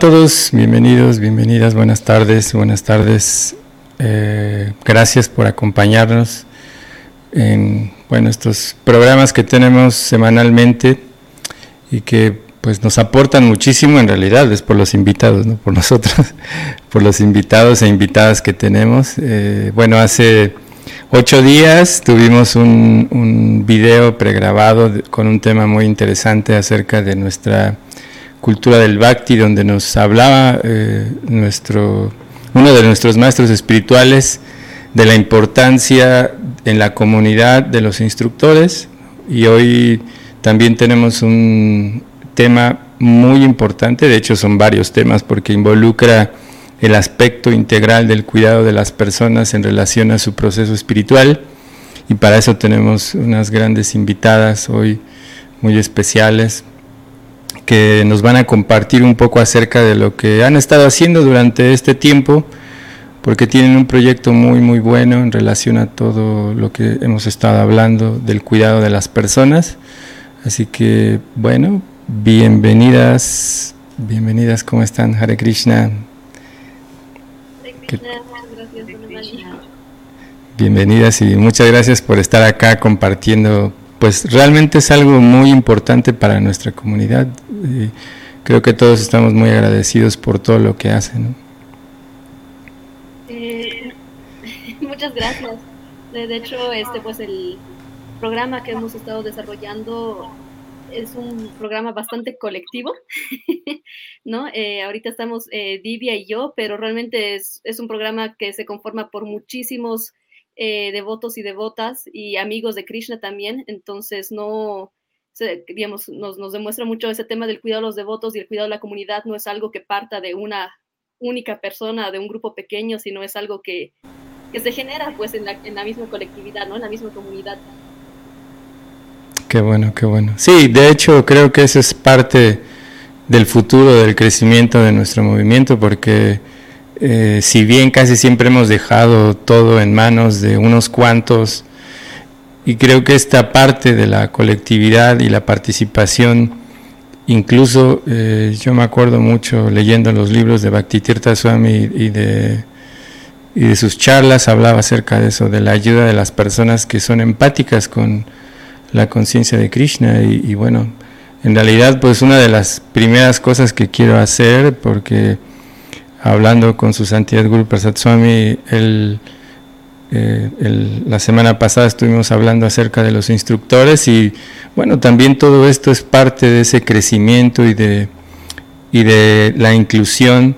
Todos, bienvenidos, bienvenidas, buenas tardes, buenas tardes. Eh, gracias por acompañarnos en bueno, estos programas que tenemos semanalmente y que pues nos aportan muchísimo en realidad, es por los invitados, no por nosotros, por los invitados e invitadas que tenemos. Eh, bueno, hace ocho días tuvimos un, un video pregrabado con un tema muy interesante acerca de nuestra cultura del Bhakti, donde nos hablaba eh, nuestro, uno de nuestros maestros espirituales de la importancia en la comunidad de los instructores. Y hoy también tenemos un tema muy importante, de hecho son varios temas porque involucra el aspecto integral del cuidado de las personas en relación a su proceso espiritual. Y para eso tenemos unas grandes invitadas hoy muy especiales que nos van a compartir un poco acerca de lo que han estado haciendo durante este tiempo, porque tienen un proyecto muy, muy bueno en relación a todo lo que hemos estado hablando del cuidado de las personas. Así que, bueno, bienvenidas, bienvenidas, ¿cómo están? Hare Krishna. Bienvenidas y muchas gracias por estar acá compartiendo pues realmente es algo muy importante para nuestra comunidad. creo que todos estamos muy agradecidos por todo lo que hacen. Eh, muchas gracias. De hecho, este pues el programa que hemos estado desarrollando es un programa bastante colectivo, ¿no? Eh, ahorita estamos eh, Divia y yo, pero realmente es, es, un programa que se conforma por muchísimos eh, devotos y devotas y amigos de Krishna también, entonces no, digamos, nos, nos, demuestra mucho ese tema del cuidado de los devotos y el cuidado de la comunidad no es algo que parta de una única persona, de un grupo pequeño, sino es algo que, que se genera pues en la, en la misma colectividad, ¿no? En la misma comunidad. Qué bueno, qué bueno. Sí, de hecho creo que eso es parte del futuro del crecimiento de nuestro movimiento porque eh, si bien casi siempre hemos dejado todo en manos de unos cuantos, y creo que esta parte de la colectividad y la participación, incluso eh, yo me acuerdo mucho leyendo los libros de Bhaktitirtha Swami y de, y de sus charlas, hablaba acerca de eso, de la ayuda de las personas que son empáticas con la conciencia de Krishna. Y, y bueno, en realidad pues una de las primeras cosas que quiero hacer, porque hablando con su santidad Guru Prasad eh, la semana pasada estuvimos hablando acerca de los instructores y bueno, también todo esto es parte de ese crecimiento y de, y de la inclusión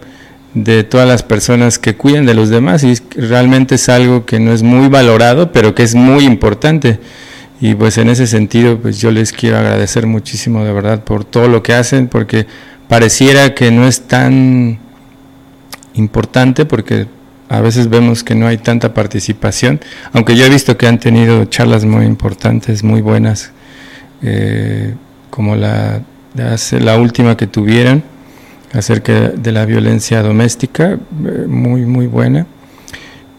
de todas las personas que cuidan de los demás y realmente es algo que no es muy valorado, pero que es muy importante. Y pues en ese sentido, pues yo les quiero agradecer muchísimo de verdad por todo lo que hacen, porque pareciera que no es tan importante porque a veces vemos que no hay tanta participación, aunque yo he visto que han tenido charlas muy importantes, muy buenas, eh, como la, la última que tuvieron acerca de la violencia doméstica, eh, muy, muy buena.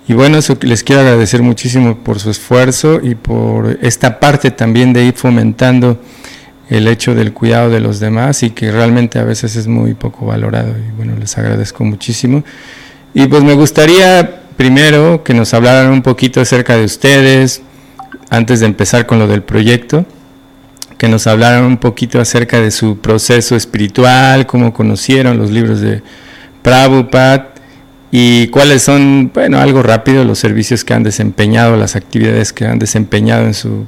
Y bueno, les quiero agradecer muchísimo por su esfuerzo y por esta parte también de ir fomentando el hecho del cuidado de los demás y que realmente a veces es muy poco valorado y bueno, les agradezco muchísimo. Y pues me gustaría primero que nos hablaran un poquito acerca de ustedes, antes de empezar con lo del proyecto, que nos hablaran un poquito acerca de su proceso espiritual, cómo conocieron los libros de Prabhupada y cuáles son, bueno, algo rápido, los servicios que han desempeñado, las actividades que han desempeñado en su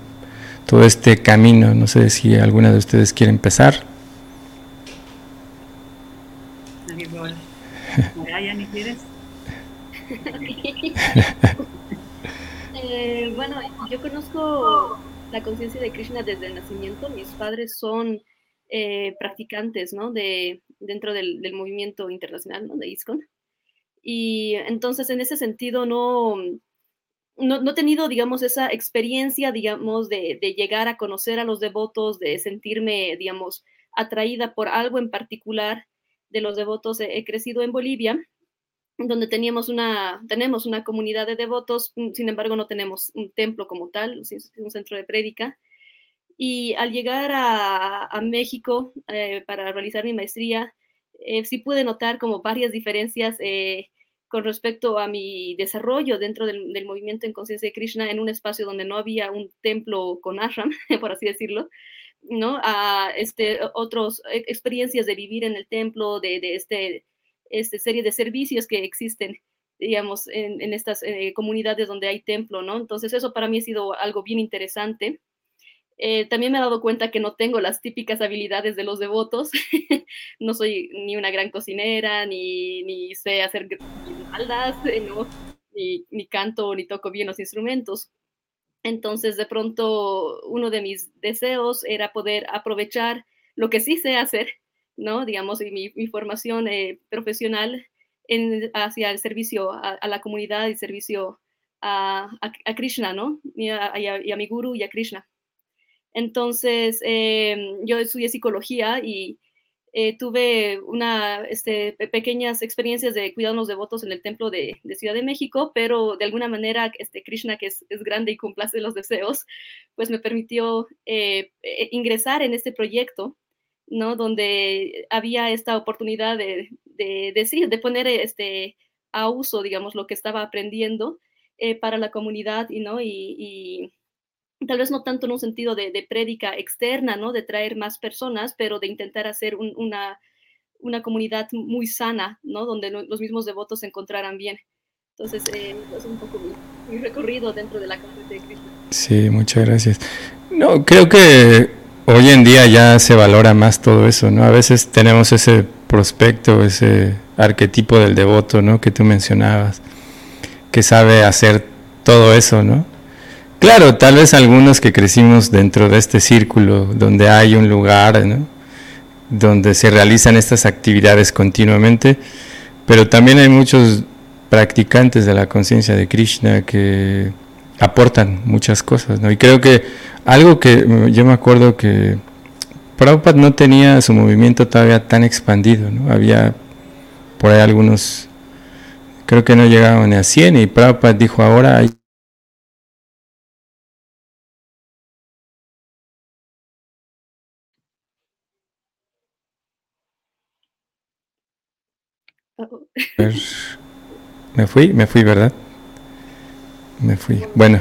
todo este camino. No sé si alguna de ustedes quiere empezar. quieres? eh, bueno, yo conozco la conciencia de Krishna desde el nacimiento. Mis padres son eh, practicantes, ¿no? De, dentro del, del movimiento internacional, ¿no? De ISKCON. Y entonces, en ese sentido, no, no, he tenido, digamos, esa experiencia, digamos, de, llegar a conocer a los devotos, de sentirme, digamos, atraída por algo en particular de los devotos. He, crecido en Bolivia, donde teníamos una, tenemos una comunidad de devotos, mm, sin embargo no tenemos un templo como tal, un centro de prédica. Y al llegar a, México eh, para realizar mi maestría, sí pude notar como varias diferencias con respecto a mi desarrollo dentro del, movimiento en conciencia de Krishna en un espacio donde no había un templo con ashram, por así decirlo, ¿no? A este, otras e, experiencias de vivir en el templo, de, de este, este serie de servicios que existen, digamos, en, en estas eh, comunidades donde hay templo, ¿no? Entonces eso para mí ha sido algo bien interesante. Eh, también me he dado cuenta que no tengo las típicas habilidades de los devotos. no soy ni una gran cocinera, ni, ni sé hacer guirnaldas, ¿no? ni, ni canto, ni toco bien los instrumentos. Entonces, de pronto, uno de mis deseos era poder aprovechar lo que sí sé hacer, ¿no? Digamos, mi, mi formación eh, profesional hacia el servicio a, la comunidad y servicio a, a, Krishna, ¿no? Y y a, mi guru y a Krishna. Entonces, eh, yo estudié psicología y eh, tuve una, este, pequeñas experiencias de cuidar los devotos en el templo de, Ciudad de México, pero de alguna manera este, Krishna, que es, grande y complace los deseos, pues me permitió eh, eh, ingresar en este proyecto, ¿no? Donde había esta oportunidad de, de, decir, de poner este, a uso, digamos, lo que estaba aprendiendo para la comunidad, ¿no? y tal vez no tanto en un sentido de, de prédica externa, ¿no? De traer más personas, pero de intentar hacer una, una comunidad muy sana, ¿no? Donde los mismos devotos se encontraran bien. Entonces, eh, es un poco mi, recorrido dentro de la comunidad de Cristo. Sí, muchas gracias. No, creo que hoy en día ya se valora más todo eso, ¿no? A veces tenemos ese prospecto, ese arquetipo del devoto, ¿no? Que tú mencionabas, que sabe hacer todo eso, ¿no? Claro, tal vez algunos que crecimos dentro de este círculo, donde hay un lugar, donde se realizan estas actividades continuamente, pero también hay muchos practicantes de la conciencia de Krishna que aportan muchas cosas, ¿no? Y creo que algo que yo me acuerdo que Prabhupada no tenía su movimiento todavía tan expandido, ¿no? Había por ahí algunos, creo que no llegaban a 100 y Prabhupada dijo ahora hay Me fui, me fui, ¿verdad? Me fui. Bueno,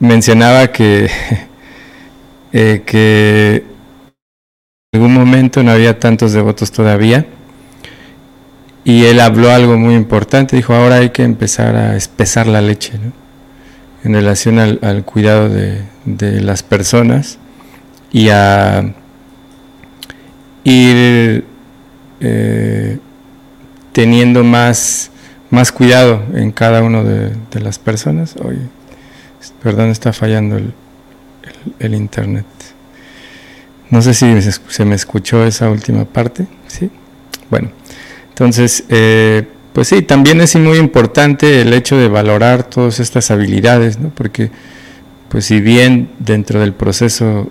mencionaba que, eh, que en algún momento no había tantos devotos todavía. Y él habló algo muy importante, dijo, ahora hay que empezar a espesar la leche, ¿no? En relación al, cuidado de, las personas y a ir eh, teniendo más, más cuidado en cada uno de, las personas. Perdón, está fallando el, internet. No sé si se me escuchó esa última parte. Sí. Bueno, entonces, eh, pues sí, también es muy importante el hecho de valorar todas estas habilidades, ¿no? Porque, pues si bien dentro del proceso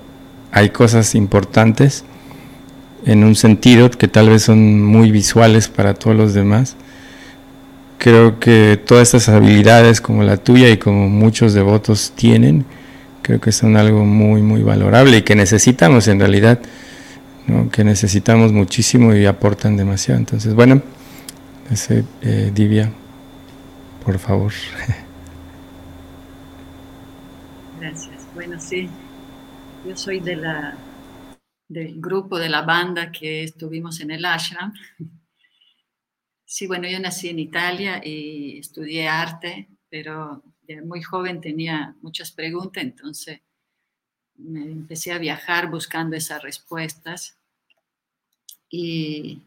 hay cosas importantes, en un sentido que tal vez son muy visuales para todos los demás. Creo que todas estas habilidades como la tuya y como muchos devotos tienen, creo que son algo muy, muy valorable y que necesitamos en realidad, que necesitamos muchísimo y aportan demasiado. Entonces, bueno, ese, eh, Divia, por favor. Gracias. Bueno, sí, yo soy de la del grupo, de la banda que estuvimos en el ashram. Sí, bueno, yo nací en Italia y estudié arte, pero muy joven tenía muchas preguntas, entonces me empecé a viajar buscando esas respuestas. Y,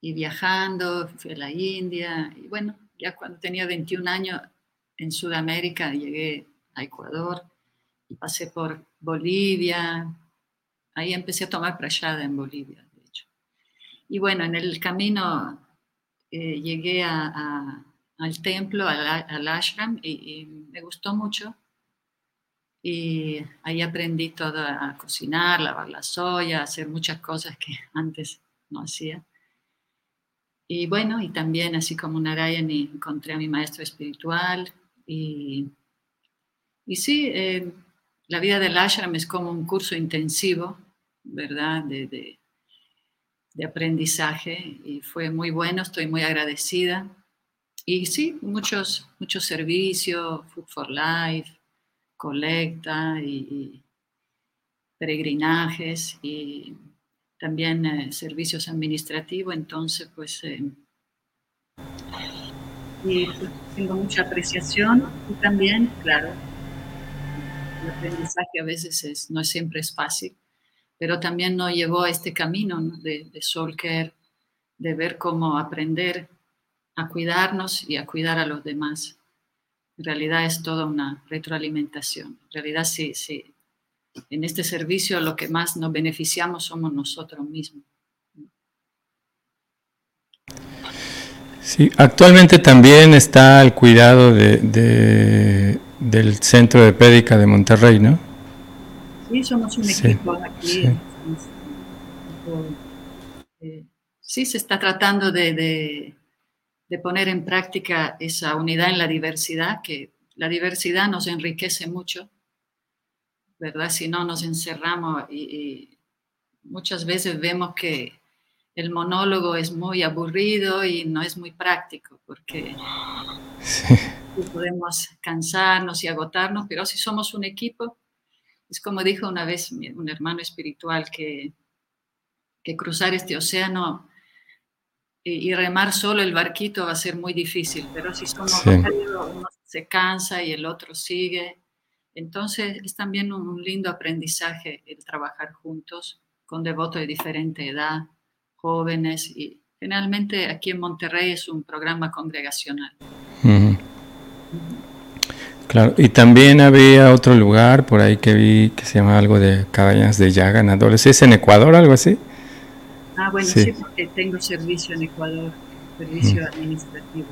y viajando, fui a la India, y bueno, ya cuando tenía 21 años en Sudamérica llegué a Ecuador y pasé por Bolivia, Ahí empecé a tomar prashada en Bolivia, de hecho. Y bueno, en el camino eh, llegué al templo, al, ashram, y, me gustó mucho. Y ahí aprendí todo a cocinar, lavar la soya, hacer muchas cosas que antes no hacía. Y bueno, y también así como Narayani encontré a mi maestro espiritual. Y, y sí, eh, la vida del ashram es como un curso intensivo ¿verdad? De, de aprendizaje y fue muy bueno, estoy muy agradecida. Y sí, muchos, muchos servicios, Food for Life, colecta y, peregrinajes y también eh, servicios administrativos, entonces pues eh, y tengo mucha apreciación y también, claro, el aprendizaje a veces es, no siempre es fácil, pero también nos llevó a este camino de, de de ver cómo aprender a cuidarnos y a cuidar a los demás. En realidad es toda una retroalimentación. En realidad sí, sí. En este servicio lo que más nos beneficiamos somos nosotros mismos. Sí, actualmente también está el cuidado de, del Centro de Pédica de Monterrey, ¿no? Sí, somos un equipo aquí. Sí. Eh, sí, se está tratando de, de, poner en práctica esa unidad en la diversidad, que la diversidad nos enriquece mucho, ¿verdad? Si no nos encerramos y muchas veces vemos que el monólogo es muy aburrido y no es muy práctico porque podemos cansarnos y agotarnos, pero si somos un equipo, es como dijo una vez un hermano espiritual que, que cruzar este océano y, remar solo el barquito va a ser muy difícil, pero si somos uno se cansa y el otro sigue. Entonces es también un lindo aprendizaje el trabajar juntos con devotos de diferente edad jóvenes y generalmente aquí en Monterrey es un programa congregacional. Claro, y también había otro lugar por ahí que vi que se llama algo de cabañas de ya ganadores. ¿Es en Ecuador algo así? Ah, bueno, sí, porque tengo servicio en Ecuador, servicio administrativo.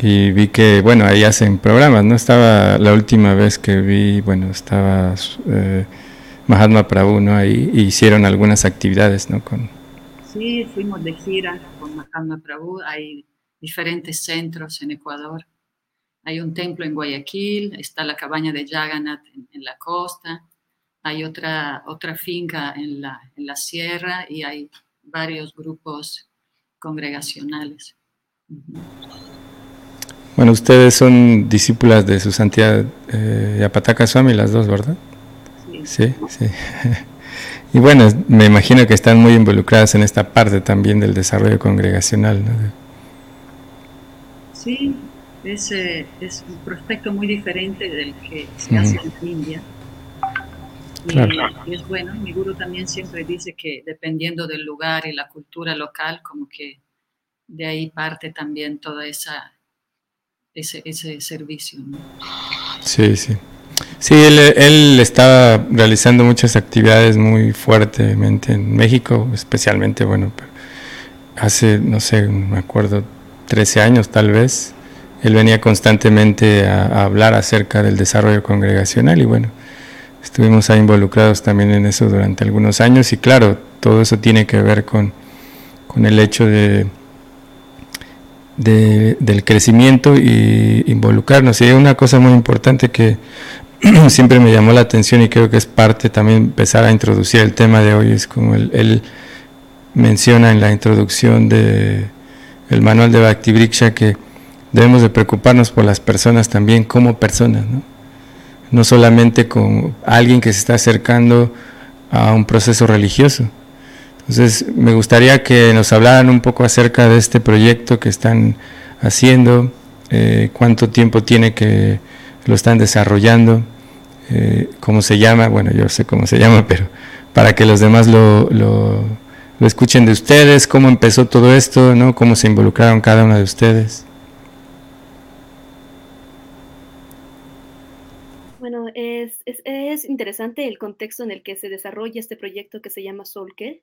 Y vi que, bueno, ahí hacen programas, ¿no? Estaba la última vez que vi, bueno, estaba eh, Mahatma Prabhu, ¿no? Ahí hicieron algunas actividades, ¿no? Con... Sí, fuimos de gira con Mahatma Prabhu. Hay diferentes centros en Ecuador. Hay un templo en Guayaquil, está la cabaña de Jagannath en, la costa, hay otra, otra finca en la, en la sierra y hay varios grupos congregacionales. Bueno, ustedes son discípulas de su santidad eh, Yapataka Swami, las dos, ¿verdad? Sí, sí. Y bueno, me imagino que están muy involucradas en esta parte también del desarrollo congregacional. ¿no? Sí, es, eh, es, un prospecto muy diferente del que se hace en India. Y, es bueno, mi guru también siempre dice que dependiendo del lugar y la cultura local, como que de ahí parte también toda esa ese, ese servicio. ¿no? Sí, sí. Sí, él, él estaba realizando muchas actividades muy fuertemente en México, especialmente, bueno, hace, no sé, me acuerdo, 13 años tal vez, él venía constantemente a, hablar acerca del desarrollo congregacional y bueno, estuvimos ahí involucrados también en eso durante algunos años y claro, todo eso tiene que ver con, con el hecho de, de, del crecimiento y involucrarnos. Y hay una cosa muy importante que siempre me llamó la atención y creo que es parte también empezar a introducir el tema de hoy, es como él, menciona en la introducción de el manual de Bhakti Briksha que debemos de preocuparnos por las personas también como personas, ¿no? no solamente como alguien que se está acercando a un proceso religioso. Entonces, me gustaría que nos hablaran un poco acerca de este proyecto que están haciendo, eh, cuánto tiempo tiene que lo están desarrollando eh, cómo se llama, bueno, yo sé cómo se llama, pero para que los demás lo, lo, escuchen de ustedes, cómo empezó todo esto, ¿no? cómo se involucraron cada uno de ustedes. Bueno, es, es, es, interesante el contexto en el que se desarrolla este proyecto que se llama Soulcare.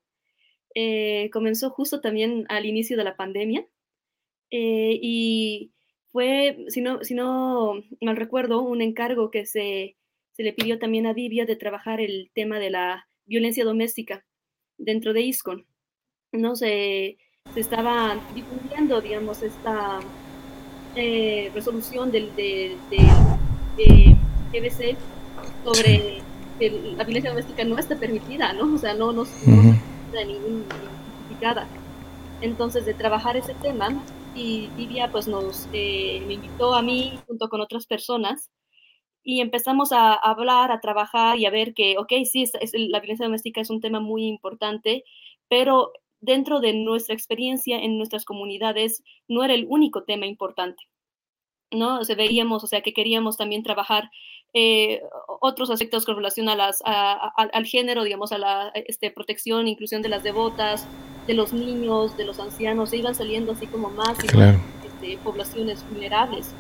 Eh, comenzó justo también al inicio de la pandemia eh, y fue, si no, si no mal recuerdo, un encargo que se se le pidió también a Divia de trabajar el tema de la violencia doméstica dentro de ISCON. ¿no? Se, se estaba difundiendo, digamos, esta eh, resolución del, de, de, sobre que la violencia doméstica no está permitida, ¿no? O sea, no, no, ni identificada. Entonces, de trabajar ese tema, y Divia pues nos eh, me invitó a mí junto con otras personas y empezamos a hablar, a trabajar y a ver que, ok, sí, la violencia doméstica es un tema muy importante, pero dentro de nuestra experiencia en nuestras comunidades no era el único tema importante. ¿no? O sea, veíamos, o sea, que queríamos también trabajar eh, otros aspectos con relación a las, al género, digamos, a la este, protección, inclusión de las devotas, de los niños, de los ancianos, se iban saliendo así como más, este, poblaciones vulnerables,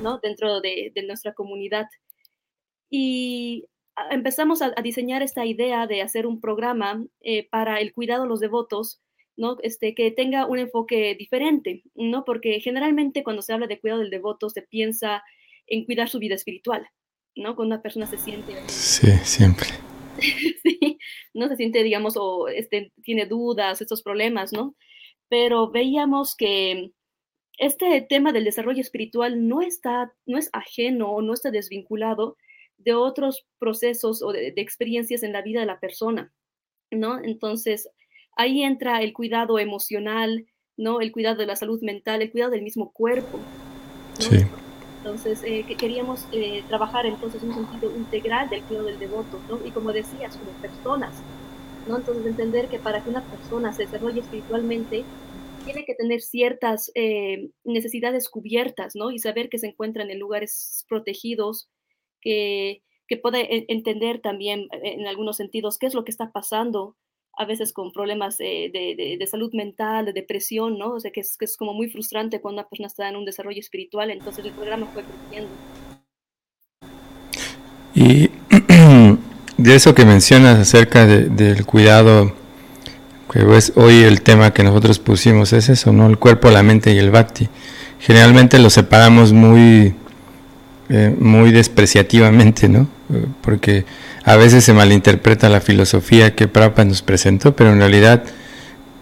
¿no? Dentro de, nuestra comunidad. Y empezamos a, diseñar esta idea de hacer un programa eh, para el cuidado de los devotos, ¿no? Este, que tenga un enfoque diferente, ¿no? Porque generalmente cuando se habla de cuidado del devoto se piensa en cuidar su vida espiritual, ¿no? Cuando una persona se siente... Sí, siempre. sí, no se siente, digamos, o este, tiene dudas, estos problemas, ¿no? Pero veíamos que este tema del desarrollo espiritual no está, no es ajeno o no está desvinculado de otros procesos o de, experiencias en la vida de la persona, ¿no? Entonces, ahí entra el cuidado emocional, ¿no? El cuidado de la salud mental, el cuidado del mismo cuerpo. Sí. Entonces, eh, que queríamos eh, trabajar entonces un sentido integral del cuidado del devoto, ¿no? Y como decías, como personas, ¿no? Entonces, entender que para que una persona se desarrolle espiritualmente, tiene que tener ciertas eh, necesidades cubiertas, ¿no? Y saber que se encuentran en lugares protegidos, que, que puede entender también en algunos sentidos qué es lo que está pasando a veces con problemas de, de, salud mental, de depresión, ¿no? O sea, que es, que es como muy frustrante cuando una persona está en un desarrollo espiritual, entonces el programa fue creciendo. Y de eso que mencionas acerca del cuidado, que es hoy el tema que nosotros pusimos es eso, ¿no? El cuerpo, la mente y el bhakti. Generalmente lo separamos muy, eh, muy despreciativamente, ¿no? Porque a veces se malinterpreta la filosofía que Prabhupada nos presentó, pero en realidad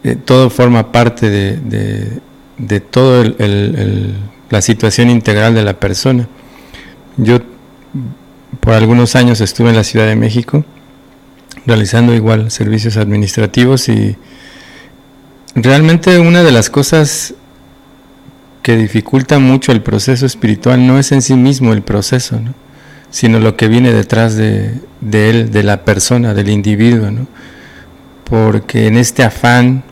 eh, todo forma parte de, de, toda la situación integral de la persona. Yo por algunos años estuve en la Ciudad de México realizando igual servicios administrativos y realmente una de las cosas que dificulta mucho el proceso espiritual no es en sí mismo el proceso, ¿no? Sino lo que viene detrás de, él, de la persona, del individuo, ¿no? Porque en este afán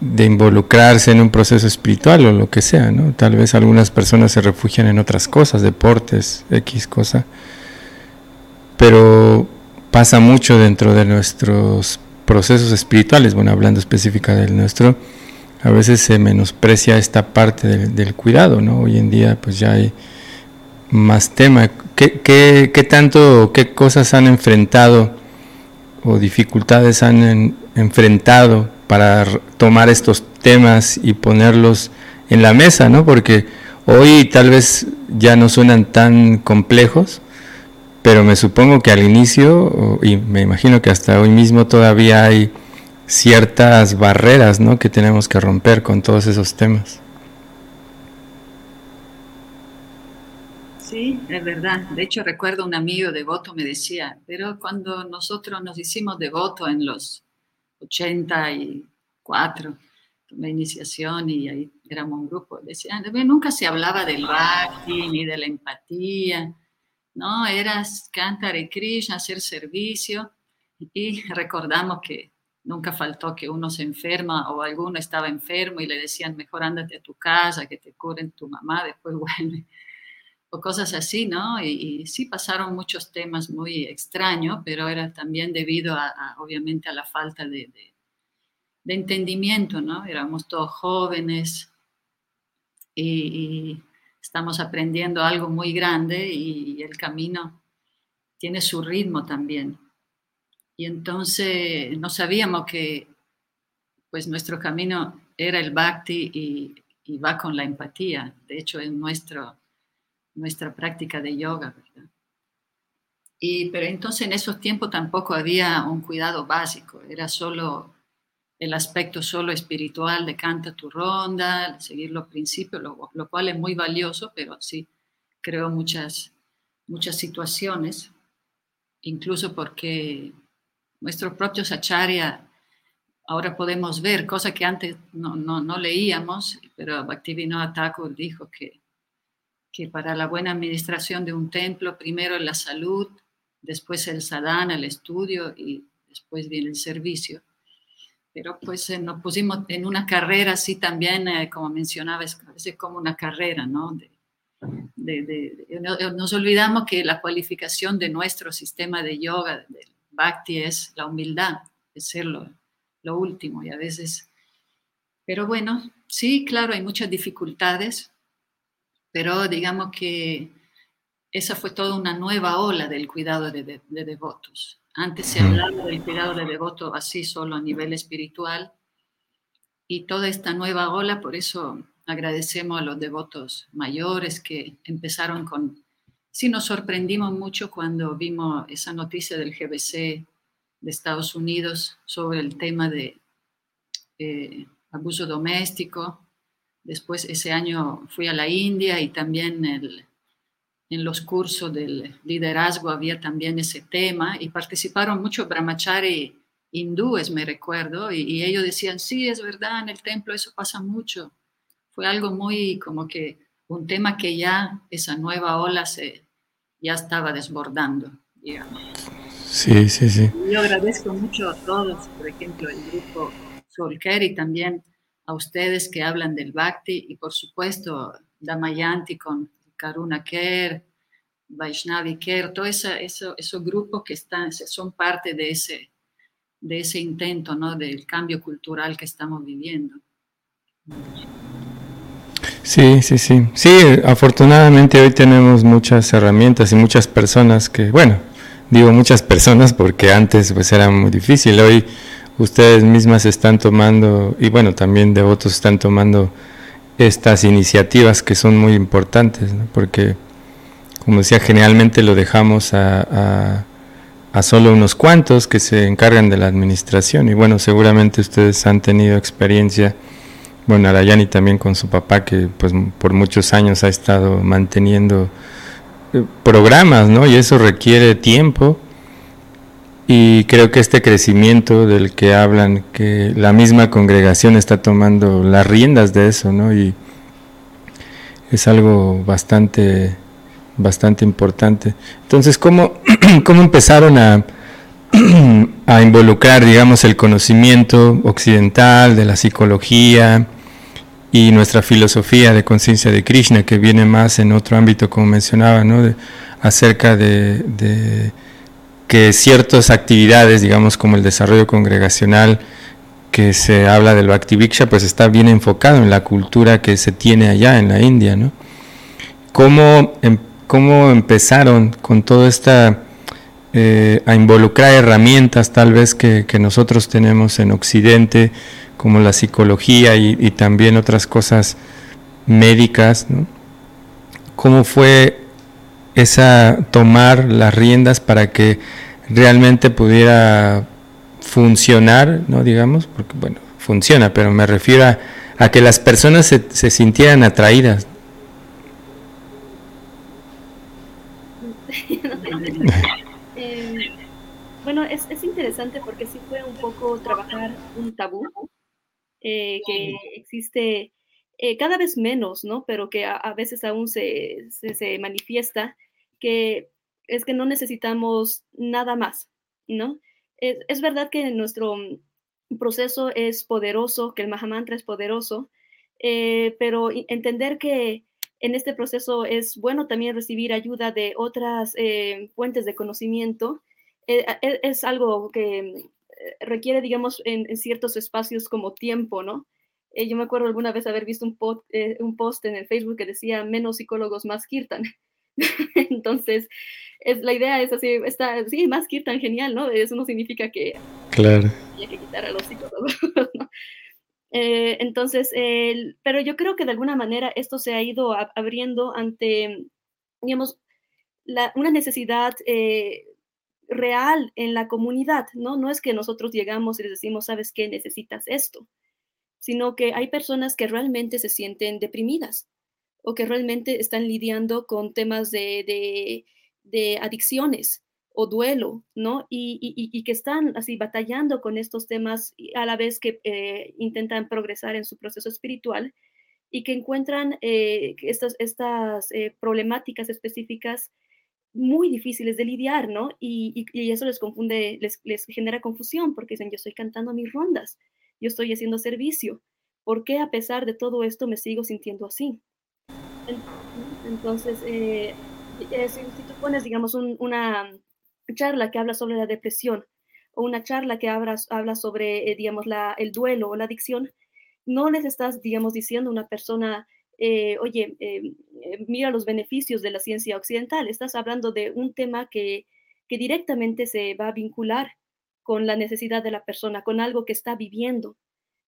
de involucrarse en un proceso espiritual o lo que sea, ¿no? Tal vez algunas personas se refugian en otras cosas, deportes, X cosa, pero pasa mucho dentro de nuestros procesos espirituales, bueno, hablando específica del nuestro, a veces se menosprecia esta parte del, del cuidado, ¿no? Hoy en día pues ya hay más tema. ¿Qué, qué, tanto, qué cosas han enfrentado o dificultades han enfrentado para tomar estos temas y ponerlos en la mesa, ¿no? Porque hoy tal vez ya no suenan tan complejos, pero me supongo que al inicio, y me imagino que hasta hoy mismo todavía hay ciertas barreras, ¿no? Que tenemos que romper con todos esos temas. Sí, es verdad. De hecho, recuerdo un amigo devoto me decía, pero cuando nosotros nos hicimos devoto en los 84, la iniciación y ahí éramos un grupo, decían, nunca se hablaba del bhakti ni de la empatía, ¿no? Eras cantar y Krishna, hacer servicio y recordamos que nunca faltó que uno se enferma o alguno estaba enfermo y le decían, mejor ándate a tu casa, que te curen tu mamá, después vuelve o cosas así, ¿no? Y, sí pasaron muchos temas muy extraños, pero era también debido a, obviamente a la falta de, entendimiento, ¿no? Éramos todos jóvenes y, estamos aprendiendo algo muy grande y el camino tiene su ritmo también. Y entonces no sabíamos que pues nuestro camino era el bhakti y, y va con la empatía. De hecho, es nuestro nuestra práctica de yoga, ¿verdad? Y, pero entonces en esos tiempos tampoco había un cuidado básico, era solo el aspecto solo espiritual de canta tu ronda, seguir los principios, lo, lo cual es muy valioso, pero sí creo muchas, muchas situaciones, incluso porque nuestros propios acharya ahora podemos ver, cosa que antes no, no, no leíamos, pero Bhaktivinoda Thakur dijo que, que para la buena administración de un templo, primero la salud, después el sadhana, el estudio y después viene el servicio. Pero pues eh, nos pusimos en una carrera así también, eh, como mencionaba, es como una carrera, ¿no? nos olvidamos que la cualificación de nuestro sistema de yoga, del bhakti, es la humildad, es ser lo, último y a veces... Pero bueno, sí, claro, hay muchas dificultades, pero digamos que esa fue toda una nueva ola del cuidado de, devotos. Antes se hablaba del cuidado de devotos así solo a nivel espiritual y toda esta nueva ola, por eso agradecemos a los devotos mayores que empezaron con... Sí, nos sorprendimos mucho cuando vimos esa noticia del GBC de Estados Unidos sobre el tema de eh, abuso doméstico. Después ese año fui a la India y también en los cursos del liderazgo había también ese tema y participaron muchos brahmachari hindúes, me recuerdo, y, y ellos decían, sí, es verdad, en el templo eso pasa mucho fue algo muy como que un tema que ya esa nueva ola se ya estaba desbordando, digamos. Sí, sí, sí. Yo agradezco mucho a todos, por ejemplo, el grupo Solker y también a ustedes que hablan del Bhakti y por supuesto Damayanti con Karuna Ker, Vaishnavi Ker, todos eso, esos grupos que están, son parte de ese, de ese intento, ¿no? Del cambio cultural que estamos viviendo. Sí, sí, sí. Sí, afortunadamente hoy tenemos muchas herramientas y muchas personas que, bueno, digo muchas personas porque antes pues era muy difícil. Hoy ustedes mismas están tomando, y bueno, también devotos están tomando estas iniciativas que son muy importantes, ¿no? porque, como decía, generalmente lo dejamos a, a, solo unos cuantos que se encargan de la administración. Y bueno, seguramente ustedes han tenido experiencia bueno, Arayani también con su papá que pues por muchos años ha estado manteniendo eh, programas, ¿no? Y eso requiere tiempo y creo que este crecimiento del que hablan, que la misma congregación está tomando las riendas de eso, ¿no? Y es algo bastante, bastante importante. Entonces, ¿cómo, cómo empezaron a, a involucrar, digamos, el conocimiento occidental de la psicología, y nuestra filosofía de conciencia de Krishna, que viene más en otro ámbito, como mencionaba, ¿no? acerca de, que ciertas actividades, digamos como el desarrollo congregacional, que se habla del Bhakti Viksha, pues está bien enfocado en la cultura que se tiene allá en la India. ¿no? ¿Cómo, em, cómo empezaron con todo esta... Eh, a involucrar herramientas tal vez que, que nosotros tenemos en Occidente, como la psicología y, también otras cosas médicas, ¿Cómo fue esa tomar las riendas para que realmente pudiera funcionar, no digamos, porque bueno, funciona, pero me refiero a, que las personas se, sintieran atraídas. Eh, bueno, es, es interesante porque sí fue un poco trabajar un tabú eh, que existe eh, cada vez menos, ¿no? Pero que a, veces aún se, se, manifiesta, que es que no necesitamos nada más, ¿no? Es, es verdad que nuestro proceso es poderoso, que el Mahamantra es poderoso, eh, pero entender que en este proceso es bueno también recibir ayuda de otras fuentes de conocimiento, es algo que requiere, digamos, en, ciertos espacios como tiempo, ¿no? Eh, yo me acuerdo alguna vez haber visto eh, un post en el Facebook que decía menos psicólogos, más kirtan. Entonces, es, la idea es así, está, sí, más kirtan, genial, ¿no? Eso no significa que claro. hay que quitar a los psicólogos, ¿no? Eh, entonces, pero yo creo que de alguna manera esto se ha ido abriendo ante, digamos, la, una necesidad real en la comunidad, ¿no? No es que nosotros llegamos y les decimos, ¿sabes qué? Necesitas esto, sino que hay personas que realmente se sienten deprimidas o que realmente están lidiando con temas de, adicciones o duelo, ¿no? Y, que están así batallando con estos temas a la vez que eh, intentan progresar en su proceso espiritual y que encuentran eh, estas, estas eh, problemáticas específicas muy difíciles de lidiar, ¿no? Y, eso les confunde, les, les, genera confusión porque dicen, yo estoy cantando mis rondas, yo estoy haciendo servicio, ¿por qué a pesar de todo esto me sigo sintiendo así? Entonces, si, tú pones, digamos, una charla que habla sobre la depresión o una charla que habla, habla sobre, eh, digamos, la, el duelo o la adicción, no les estás, digamos, diciendo a una persona, eh, oye, eh, mira los beneficios de la ciencia occidental. Estás hablando de un tema que, que directamente se va a vincular con la necesidad de la persona, con algo que está viviendo,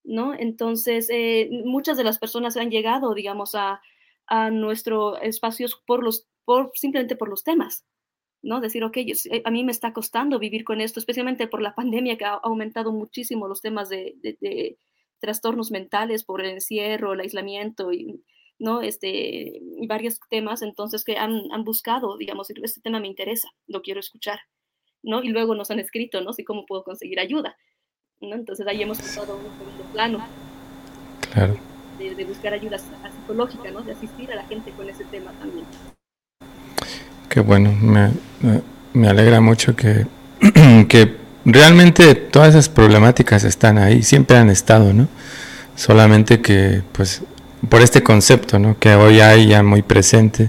¿no? Entonces, muchas de las personas han llegado, digamos, a, a nuestros espacios por los, por, simplemente por los temas, ¿no? Decir, ok, eh, a mí me está costando vivir con esto, especialmente por la pandemia que ha aumentado muchísimo los temas de, de, trastornos mentales por el encierro, el aislamiento y, ¿no? Este, y varios temas, entonces que han, han, buscado, digamos, este tema me interesa, lo quiero escuchar, ¿no? Y luego nos han escrito, ¿no? Si cómo puedo conseguir ayuda, ¿no? Entonces ahí hemos pasado un segundo plano. Claro. De, buscar ayuda psicológica, ¿no? De asistir a la gente con ese tema también. Qué bueno, me, alegra mucho que, que realmente todas esas problemáticas están ahí, siempre han estado, ¿no? Solamente que, pues, por este concepto, ¿no? Que hoy hay ya muy presente,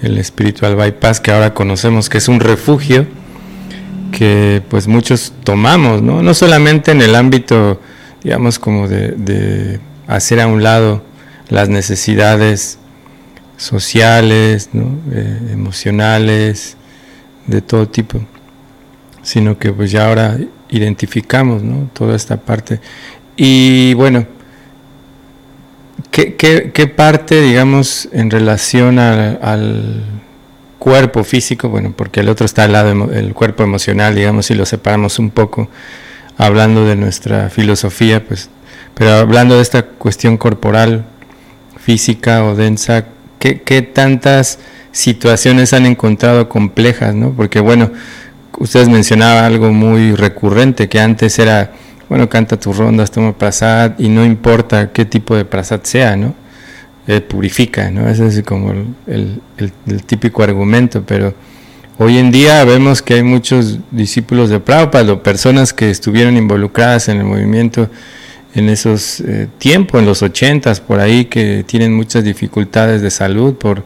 el espiritual bypass, que ahora conocemos que es un refugio que, pues, muchos tomamos, ¿no? No solamente en el ámbito, digamos, como de hacer a un lado las necesidades sociales, eh, emocionales, de todo tipo, sino que pues ya ahora identificamos toda esta parte. Y bueno, ¿qué, parte, digamos, en relación al, cuerpo físico? Bueno, porque el otro está al lado del cuerpo emocional, digamos, si lo separamos un poco, hablando de nuestra filosofía, pues, pero hablando de esta cuestión corporal, física o densa, ¿Qué, tantas situaciones han encontrado complejas? ¿no? Porque bueno, ustedes mencionaban algo muy recurrente, que antes era, bueno, canta tus rondas, toma prasad, y no importa qué tipo de prasad sea, ¿no? Eh, purifica, ¿no? Ese es como el, típico argumento, pero hoy en día vemos que hay muchos discípulos de Prabhupada, personas que estuvieron involucradas en el movimiento en esos eh, tiempos, en los ochentas, por ahí, que tienen muchas dificultades de salud por,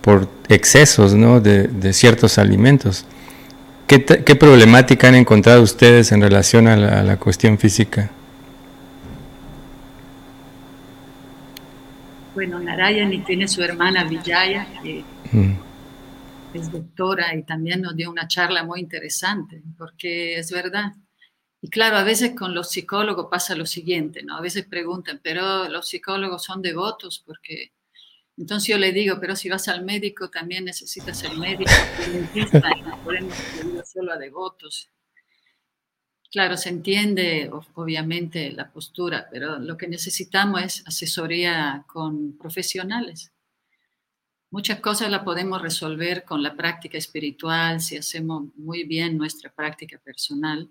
por excesos ¿no? de, ciertos alimentos. ¿Qué, ¿Qué, problemática han encontrado ustedes en relación a la, cuestión física? Bueno, Narayani tiene su hermana Vijaya, que es doctora y también nos dio una charla muy interesante, porque es verdad, y claro, a veces con los psicólogos pasa lo siguiente, ¿no? A veces preguntan, pero los psicólogos son devotos porque... Entonces yo le digo, pero si vas al médico también necesitas el médico, y no podemos solo a devotos. Claro, se entiende obviamente la postura, pero lo que necesitamos es asesoría con profesionales. Muchas cosas las podemos resolver con la práctica espiritual, si hacemos muy bien nuestra práctica personal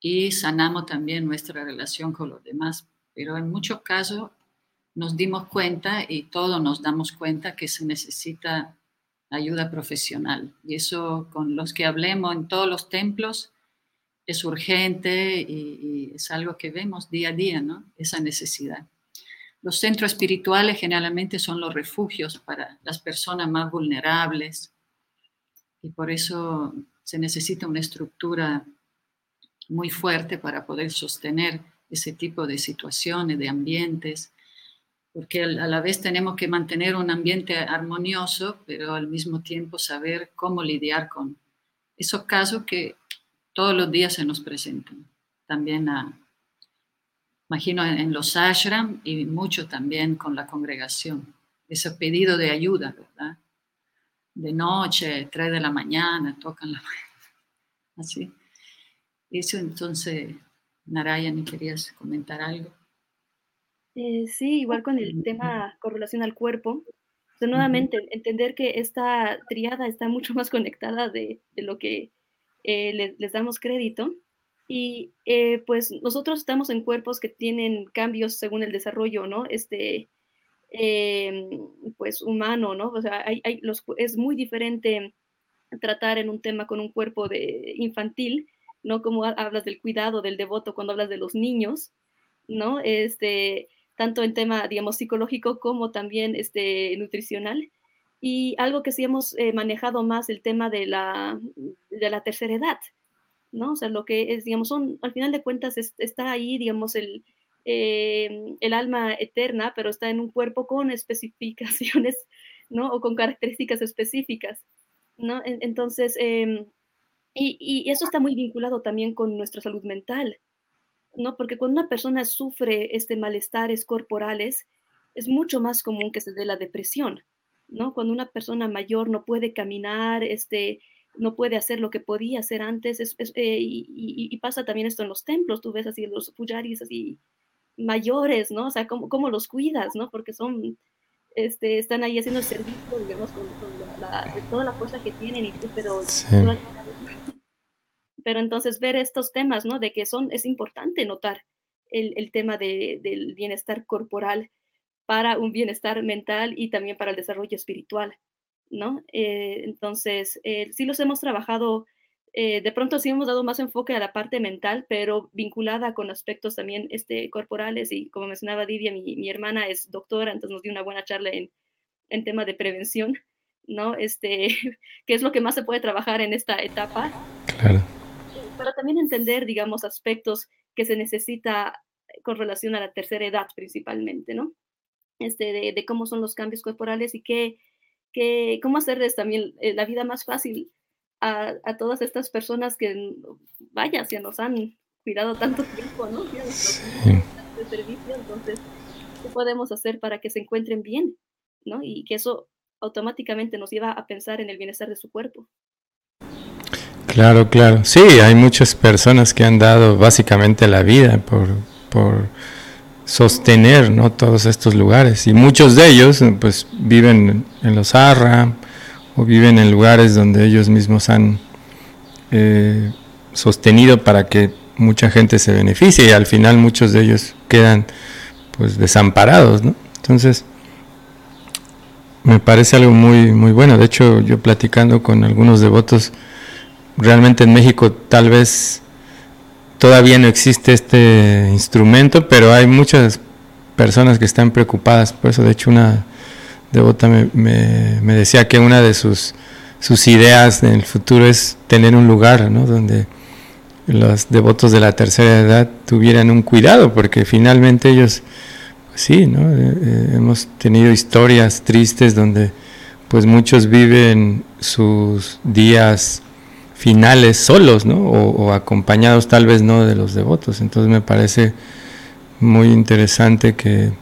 y sanamos también nuestra relación con los demás. Pero en muchos casos nos dimos cuenta y todos nos damos cuenta que se necesita ayuda profesional. Y eso con los que hablemos en todos los templos es urgente y, es algo que vemos día a día, ¿no? Esa necesidad. Los centros espirituales generalmente son los refugios para las personas más vulnerables y por eso se necesita una estructura muy fuerte para poder sostener ese tipo de situaciones, de ambientes, porque a la vez tenemos que mantener un ambiente armonioso, pero al mismo tiempo saber cómo lidiar con esos casos que todos los días se nos presentan. También, imagino, en los ashram y mucho también con la congregación. Ese pedido de ayuda, ¿verdad? De noche, tres de la mañana, tocan la... Así. Eso entonces, Narayani, ¿querías comentar algo? Eh, sí, igual con el tema con relación al cuerpo. nuevamente, entender que esta triada está mucho más conectada de, lo que les, les, damos crédito. Y pues nosotros estamos en cuerpos que tienen cambios según el desarrollo, ¿no? Este, pues humano, ¿no? O sea, hay, hay los, es muy diferente tratar en un tema con un cuerpo de infantil, ¿no? Como hablas del cuidado, del devoto, cuando hablas de los niños, ¿no? Este, tanto en tema, digamos, psicológico como también este, nutricional. Y algo que sí hemos eh, manejado más, el tema de la, de la tercera edad, ¿no? O sea, lo que es, digamos, son, al final de cuentas está ahí, digamos, el, eh, el alma eterna, pero está en un cuerpo con especificaciones, ¿no? O con características específicas. ¿no? Entonces, em, y, eso está muy vinculado también con nuestra salud mental, ¿no? Porque cuando una persona sufre este malestares corporales, es mucho más común que se dé la depresión, ¿no? Cuando una persona mayor no puede caminar, este, no puede hacer lo que podía hacer antes, eh, y, pasa también esto en los templos, tú ves así los pujaris así mayores, ¿no? O sea, cómo, cómo los cuidas, ¿no? Porque son este, están ahí haciendo servicio, digamos, con, toda la fuerza que tienen, y, pero, pero entonces ver estos temas, ¿no? De que son, es importante notar el, el tema de, del bienestar corporal para un bienestar mental y también para el desarrollo espiritual, ¿no? Eh, entonces, eh, sí los hemos trabajado eh, de pronto sí hemos dado más enfoque a la parte mental, pero vinculada con aspectos también este, corporales y como mencionaba Divia, mi, mi hermana es doctora, entonces nos dio una buena charla en, en tema de prevención, ¿no? Este, que es lo que más se puede trabajar en esta etapa. Claro. Para también entender, digamos, aspectos que se necesita con relación a la tercera edad principalmente, ¿no? Este, de, de cómo son los cambios corporales y qué, qué, cómo hacerles también eh, la vida más fácil a, a, todas estas personas que, vaya, se nos han cuidado tanto tiempo, ¿no? De servicio, entonces, ¿qué podemos hacer para que se encuentren bien, ¿no? Y que eso automáticamente nos lleva a pensar en el bienestar de su cuerpo. Claro, claro. Sí, hay muchas personas que han dado básicamente la vida por, por sostener ¿no? todos estos lugares y muchos de ellos pues viven en los Arra, o viven en lugares donde ellos mismos han eh, sostenido para que mucha gente se beneficie y al final muchos de ellos quedan pues desamparados, ¿no? Entonces, me parece algo muy, muy bueno. De hecho, yo platicando con algunos devotos, realmente en México tal vez todavía no existe este instrumento, pero hay muchas personas que están preocupadas por eso. De hecho, una Devota me, me, decía que una de sus, sus ideas en el futuro es tener un lugar ¿no? donde los devotos de la tercera edad tuvieran un cuidado, porque finalmente ellos, pues sí, ¿no? Eh, eh, hemos tenido historias tristes donde pues muchos viven sus días finales solos, ¿no? O, acompañados tal vez no de los devotos. Entonces me parece muy interesante que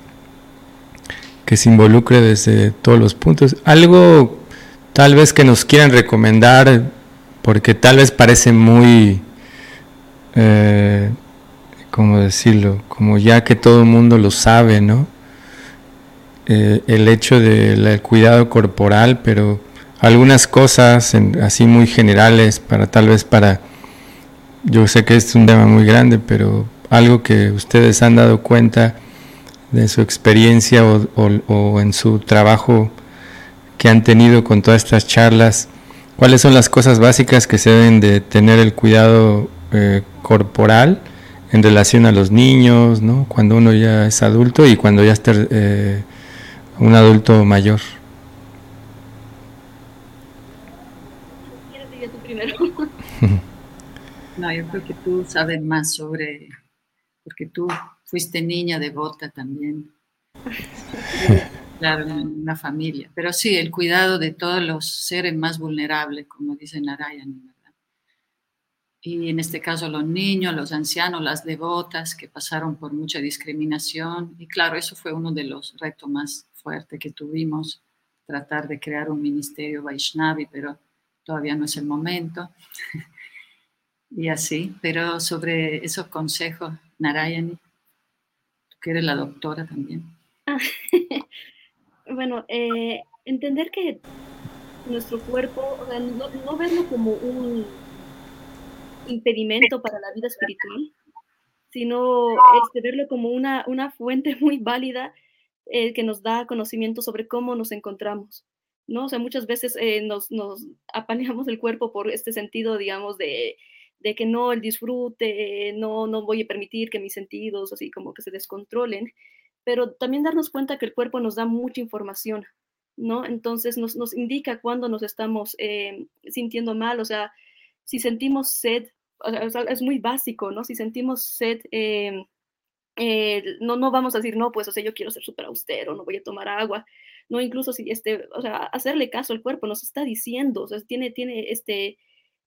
que se involucre desde todos los puntos. Algo tal vez que nos quieran recomendar, porque tal vez parece muy, eh, ¿cómo decirlo? Como ya que todo el mundo lo sabe, ¿no? Eh, el hecho del cuidado corporal, pero algunas cosas así muy generales para tal vez para, yo sé que es un tema muy grande, pero algo que ustedes han dado cuenta de su experiencia o, en su trabajo que han tenido con todas estas charlas, cuáles son las cosas básicas que se deben de tener el cuidado eh, corporal en relación a los niños, ¿no? cuando uno ya es adulto y cuando ya está eh, un adulto mayor. No, yo creo que tú sabes más sobre, porque tú fuiste niña devota también. Claro, en una familia. Pero sí, el cuidado de todos los seres más vulnerables, como dice Narayan, ¿verdad? Y en este caso los niños, los ancianos, las devotas que pasaron por mucha discriminación. Y claro, eso fue uno de los retos más fuertes que tuvimos, tratar de crear un ministerio Vaishnavi, pero todavía no es el momento. y así, pero sobre esos consejos, Narayani, que eres la doctora también. bueno, eh, entender que nuestro cuerpo, no, verlo como un, impedimento para la vida espiritual, sino este, verlo como una, una fuente muy válida eh, que nos da conocimiento sobre cómo nos encontramos. ¿No? O sea, muchas veces eh, nos, nos apaneamos el cuerpo por este sentido, digamos, de, de que no el disfrute, no, no voy a permitir que mis sentidos así como que se descontrolen, pero también darnos cuenta que el cuerpo nos da mucha información, ¿no? Entonces nos, nos indica cuando nos estamos eh, sintiendo mal, o sea, si sentimos sed, es muy básico, ¿no? Si sentimos sed, eh, no, no vamos a decir, no, pues, o sea, yo quiero ser súper austero, no voy a tomar agua, no, incluso si, este, o sea, hacerle caso al cuerpo nos está diciendo, o sea, tiene, tiene, este,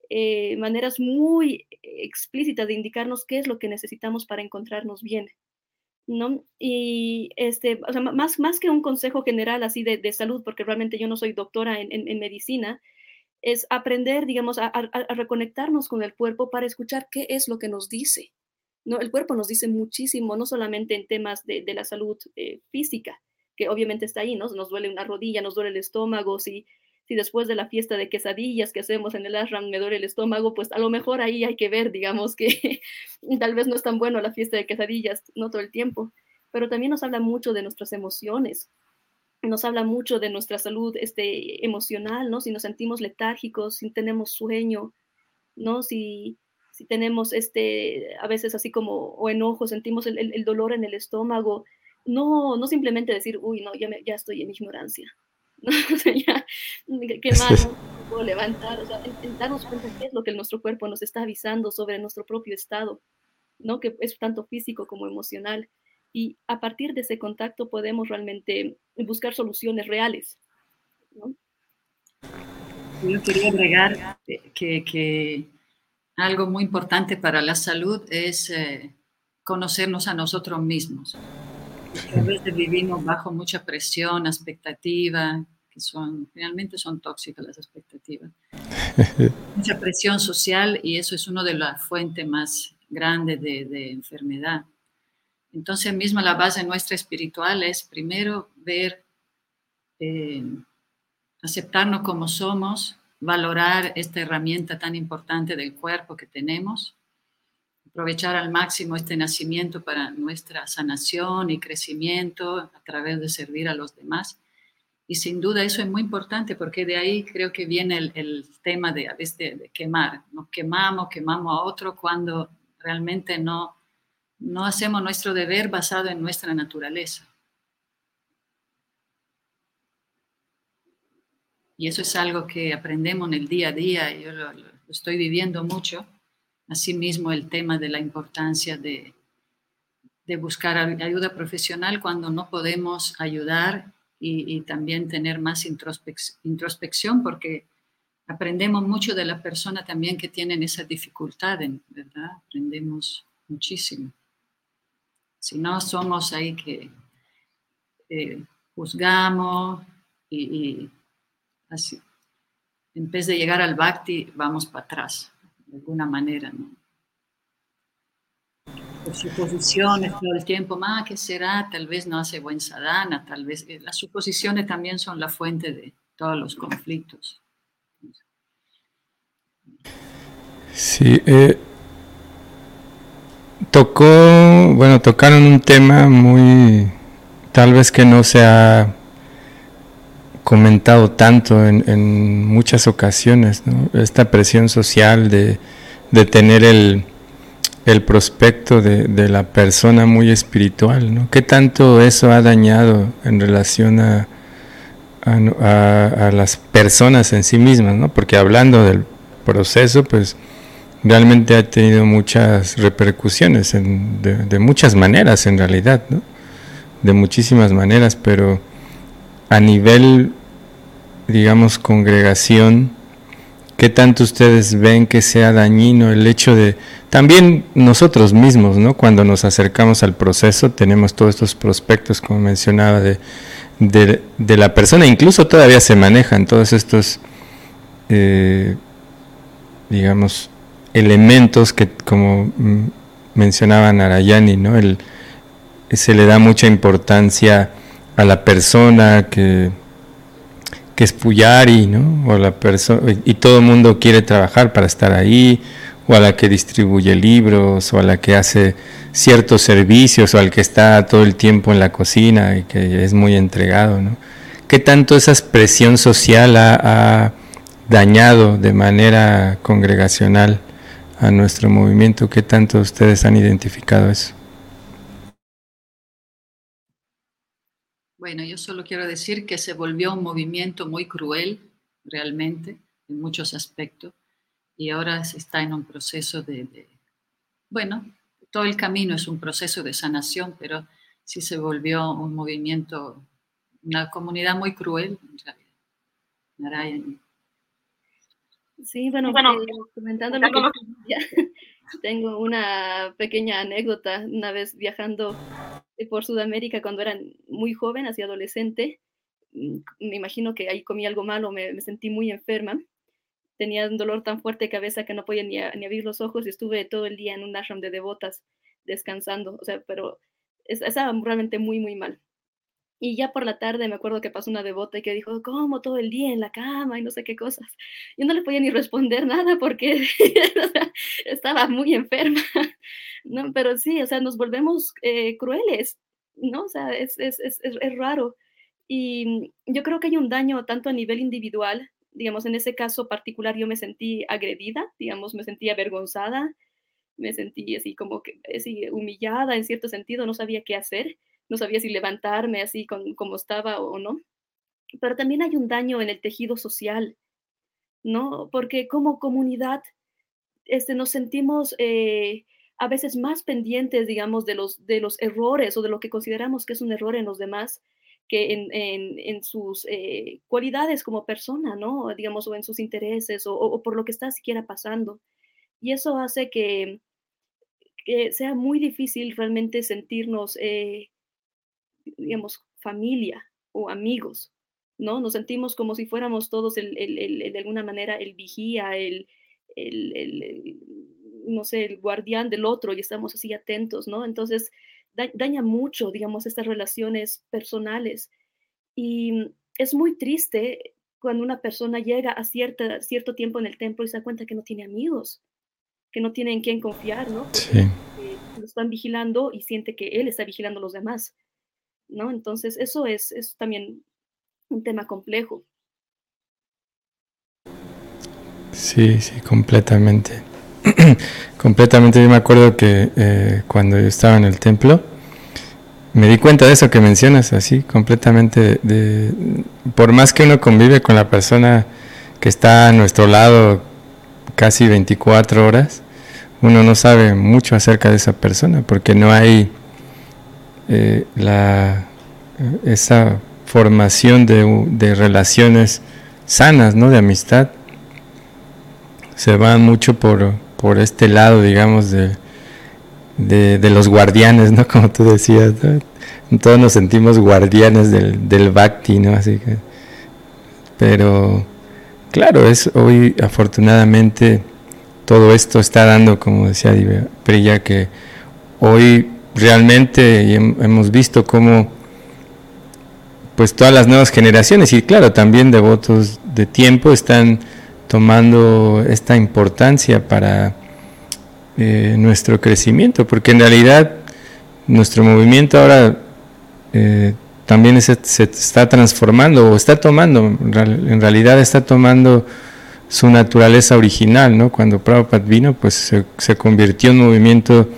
eh, maneras muy explícitas de indicarnos qué es lo que necesitamos para encontrarnos bien. ¿no? Y este, o sea, más, más que un consejo general así de, de salud, porque realmente yo no soy doctora en, en, medicina, es aprender, digamos, a, a, a, reconectarnos con el cuerpo para escuchar qué es lo que nos dice. ¿no? El cuerpo nos dice muchísimo, no solamente en temas de, de la salud eh, física, que obviamente está ahí, ¿no? Nos duele una rodilla, nos duele el estómago, si si después de la fiesta de quesadillas que hacemos en el ashram me duele el estómago, pues a lo mejor ahí hay que ver, digamos, que tal vez no es tan bueno la fiesta de quesadillas, no todo el tiempo, pero también nos habla mucho de nuestras emociones, nos habla mucho de nuestra salud este, emocional, ¿no? Si nos sentimos letárgicos, si tenemos sueño, ¿no? Si, si tenemos este, a veces así como, o enojo, sentimos el, el, el dolor en el estómago, no, no simplemente decir, uy, no, ya, me, ya estoy en ignorancia, o sea, ya, qué mal, no puedo levantar, o sea, darnos cuenta qué es lo que nuestro cuerpo nos está avisando sobre nuestro propio estado, ¿no? Que es tanto físico como emocional. Y a partir de ese contacto podemos realmente buscar soluciones reales, ¿no? Yo quería agregar que, que algo muy importante para la salud es eh, conocernos a nosotros mismos. A veces vivimos bajo mucha presión, expectativa, que son, realmente son tóxicas las expectativas. mucha presión social y eso es una de las fuentes más grandes de, de enfermedad. Entonces, mismo la base nuestra espiritual es primero ver, eh, aceptarnos como somos, valorar esta herramienta tan importante del cuerpo que tenemos aprovechar al máximo este nacimiento para nuestra sanación y crecimiento a través de servir a los demás. Y sin duda eso es muy importante porque de ahí creo que viene el, el tema de, de, de, quemar. Nos quemamos, quemamos a otro cuando realmente no, no hacemos nuestro deber basado en nuestra naturaleza. Y eso es algo que aprendemos en el día a día. Yo lo, lo estoy viviendo mucho Asimismo, el tema de la importancia de, de buscar ayuda profesional cuando no podemos ayudar y, también tener más introspección, porque aprendemos mucho de la persona también que tienen esa dificultad, ¿verdad? Aprendemos muchísimo. Si no somos ahí que eh, juzgamos y, y, así, en vez de llegar al bhakti, vamos para atrás de alguna manera, ¿no? Por suposiciones todo el tiempo, más ¿qué será? Tal vez no hace buen sadhana, tal vez eh, las suposiciones también son la fuente de todos los conflictos. Sí, eh, tocó, bueno, tocaron un tema muy, tal vez que no se ha comentado tanto en, muchas ocasiones, ¿no? esta presión social de, tener el, prospecto de, la persona muy espiritual. ¿Qué tanto eso ha dañado en relación a, las personas en sí mismas, ¿no? Porque hablando del proceso, pues realmente ha tenido muchas repercusiones de, muchas maneras en realidad. De muchísimas maneras, pero a nivel digamos, congregación, ¿qué tanto ustedes ven que sea dañino el hecho de, también nosotros mismos, ¿no? Cuando nos acercamos al proceso, tenemos todos estos prospectos, como mencionaba, de, de, la persona, incluso todavía se manejan todos estos, eh, digamos, elementos que, como mencionaba Narayani, ¿no? El, se le da mucha importancia a la persona que que es Puyari, ¿no? O la y todo el mundo quiere trabajar para estar ahí, o a la que distribuye libros, o a la que hace ciertos servicios, o al que está todo el tiempo en la cocina y que es muy entregado, ¿no? ¿Qué tanto esa expresión social ha, dañado de manera congregacional a nuestro movimiento? ¿Qué tanto ustedes han identificado eso? Bueno, yo solo quiero decir que se volvió un movimiento muy cruel, realmente, en muchos aspectos, y ahora se está en un proceso de, bueno, todo el camino es un proceso de sanación, pero sí se volvió un movimiento, una comunidad muy cruel, en realidad. Sí, bueno, bueno eh, comentando lo que tengo una pequeña anécdota. Una vez viajando por Sudamérica cuando era muy joven, así adolescente, mm, me imagino que ahí comí algo malo, me, sentí muy enferma. Tenía un dolor tan fuerte de cabeza que no podía ni, ni, abrir los ojos y estuve todo el día en un ashram de devotas descansando, o sea, pero estaba realmente muy, muy mal. Y ya por la tarde me acuerdo que pasó una devota y que dijo, ¿cómo todo el día en la cama y no sé qué cosas? Yo no le podía ni responder nada porque estaba muy enferma, ¿no? Pero sí, o sea, nos volvemos eh, crueles, ¿no? O sea, es, es, es, es raro. Y yo creo que hay un daño tanto a nivel individual, digamos, en ese caso particular yo me sentí agredida, digamos, me sentí avergonzada, me sentí así como que así, humillada en cierto sentido, no sabía qué hacer no sabía si levantarme así como estaba o no. Pero también hay un daño en el tejido social, ¿no? Porque como comunidad este, nos sentimos eh, a veces más pendientes, digamos, de los, de los errores o de lo que consideramos que es un error en los demás que en, sus eh, cualidades como persona, ¿no? Digamos, o en sus intereses o, por lo que está siquiera pasando. Y eso hace que, sea muy difícil realmente sentirnos eh, digamos, familia o amigos, ¿no? Nos sentimos como si fuéramos todos, el, de alguna manera, el vigía, el, no sé, el guardián del otro y estamos así atentos, ¿no? Entonces, daña mucho, digamos, estas relaciones personales. Y es muy triste cuando una persona llega a cierta, cierto tiempo en el templo y se da cuenta que no tiene amigos, que no tiene en quién confiar, ¿no? Sí. lo están vigilando y siente que él está vigilando a los demás. ¿No? Entonces, eso es, es también un tema complejo. Sí, sí, completamente. completamente. Yo me acuerdo que eh, cuando yo estaba en el templo, me di cuenta de eso que mencionas, así, completamente. De, por más que uno convive con la persona que está a nuestro lado casi 24 horas, uno no sabe mucho acerca de esa persona porque no hay eh, la, esa formación de, relaciones sanas, ¿no? De amistad. Se va mucho por, por este lado, digamos, de, de, los guardianes, ¿no? Como tú decías, todos nos sentimos guardianes del, del Bhakti, ¿no? Así que, pero, claro, es hoy afortunadamente todo esto está dando, como decía Priya, que hoy realmente hemos visto cómo pues todas las nuevas generaciones y claro, también devotos de tiempo están tomando esta importancia para eh, nuestro crecimiento, porque en realidad nuestro movimiento ahora eh, también se, está transformando o está tomando, en realidad está tomando su naturaleza original, ¿no? Cuando Prabhupada vino, pues se, se convirtió en un movimiento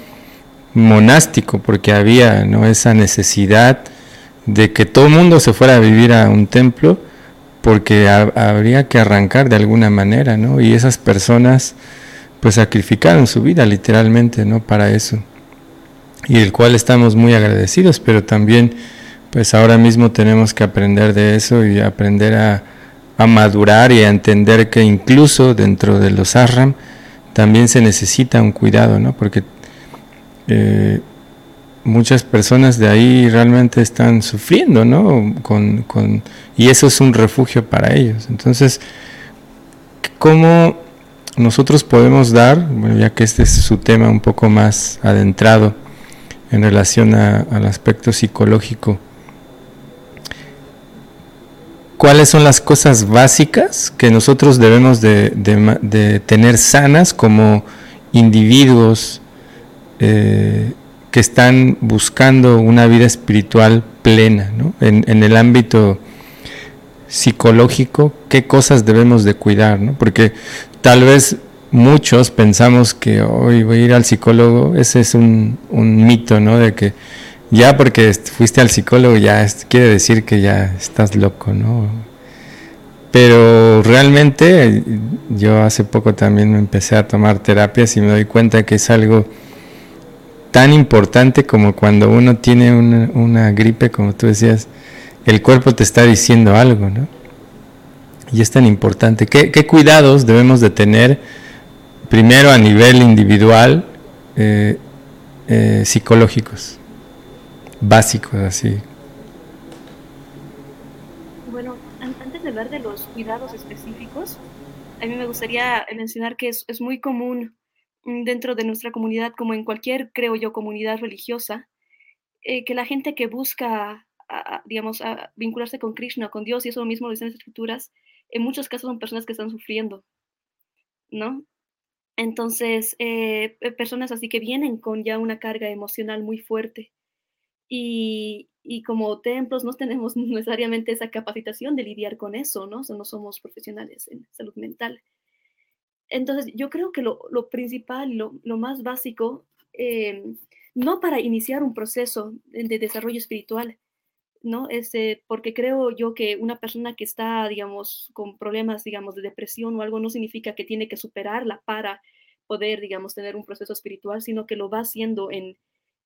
monástico porque había ¿no? esa necesidad de que todo el mundo se fuera a vivir a un templo porque habría que arrancar de alguna manera, ¿no? Y esas personas pues sacrificaron su vida literalmente, ¿no? Para eso. Y el cual estamos muy agradecidos, pero también pues ahora mismo tenemos que aprender de eso y aprender a, a madurar y a entender que incluso dentro de los ashram también se necesita un cuidado, ¿no? Porque eh, muchas personas de ahí realmente están sufriendo, ¿no? Con, y eso es un refugio para ellos. Entonces, ¿cómo nosotros podemos dar, bueno, ya que este es su tema un poco más adentrado en relación al aspecto psicológico, cuáles son las cosas básicas que nosotros debemos de tener sanas como individuos eh, que están buscando una vida espiritual plena, ¿no? en, el ámbito psicológico, qué cosas debemos de cuidar, ¿no? porque tal vez muchos pensamos que hoy voy a ir al psicólogo, ese es un mito, ¿no? de que ya porque fuiste al psicólogo ya quiere decir que ya estás loco, ¿no? Pero realmente yo hace poco también me empecé a tomar terapias y me doy cuenta que es algo tan importante como cuando uno tiene una, gripe, como tú decías, el cuerpo te está diciendo algo, ¿no? Y es tan importante. ¿Qué, cuidados debemos de tener primero a nivel individual, eh, eh, psicológicos? básicos así. Bueno, antes de hablar de los cuidados específicos, a mí me gustaría mencionar que es, muy común dentro de nuestra comunidad, como en cualquier, creo yo, comunidad religiosa, eh, que la gente que busca, digamos, vincularse con Krishna, con Dios, y eso mismo lo dicen las escrituras, en muchos casos son personas que están sufriendo, ¿no? Entonces, eh, personas así que vienen con ya una carga emocional muy fuerte y, como templos no tenemos necesariamente esa capacitación de lidiar con eso, ¿no? no somos profesionales en salud mental. Entonces, yo creo que lo, principal, lo, más básico, em, no para iniciar un proceso de, desarrollo espiritual, ¿no? Este, porque creo yo que una persona que está, digamos, con problemas, digamos, de depresión o algo, no significa que tiene que superarla para poder, digamos, tener un proceso espiritual, sino que lo va haciendo en,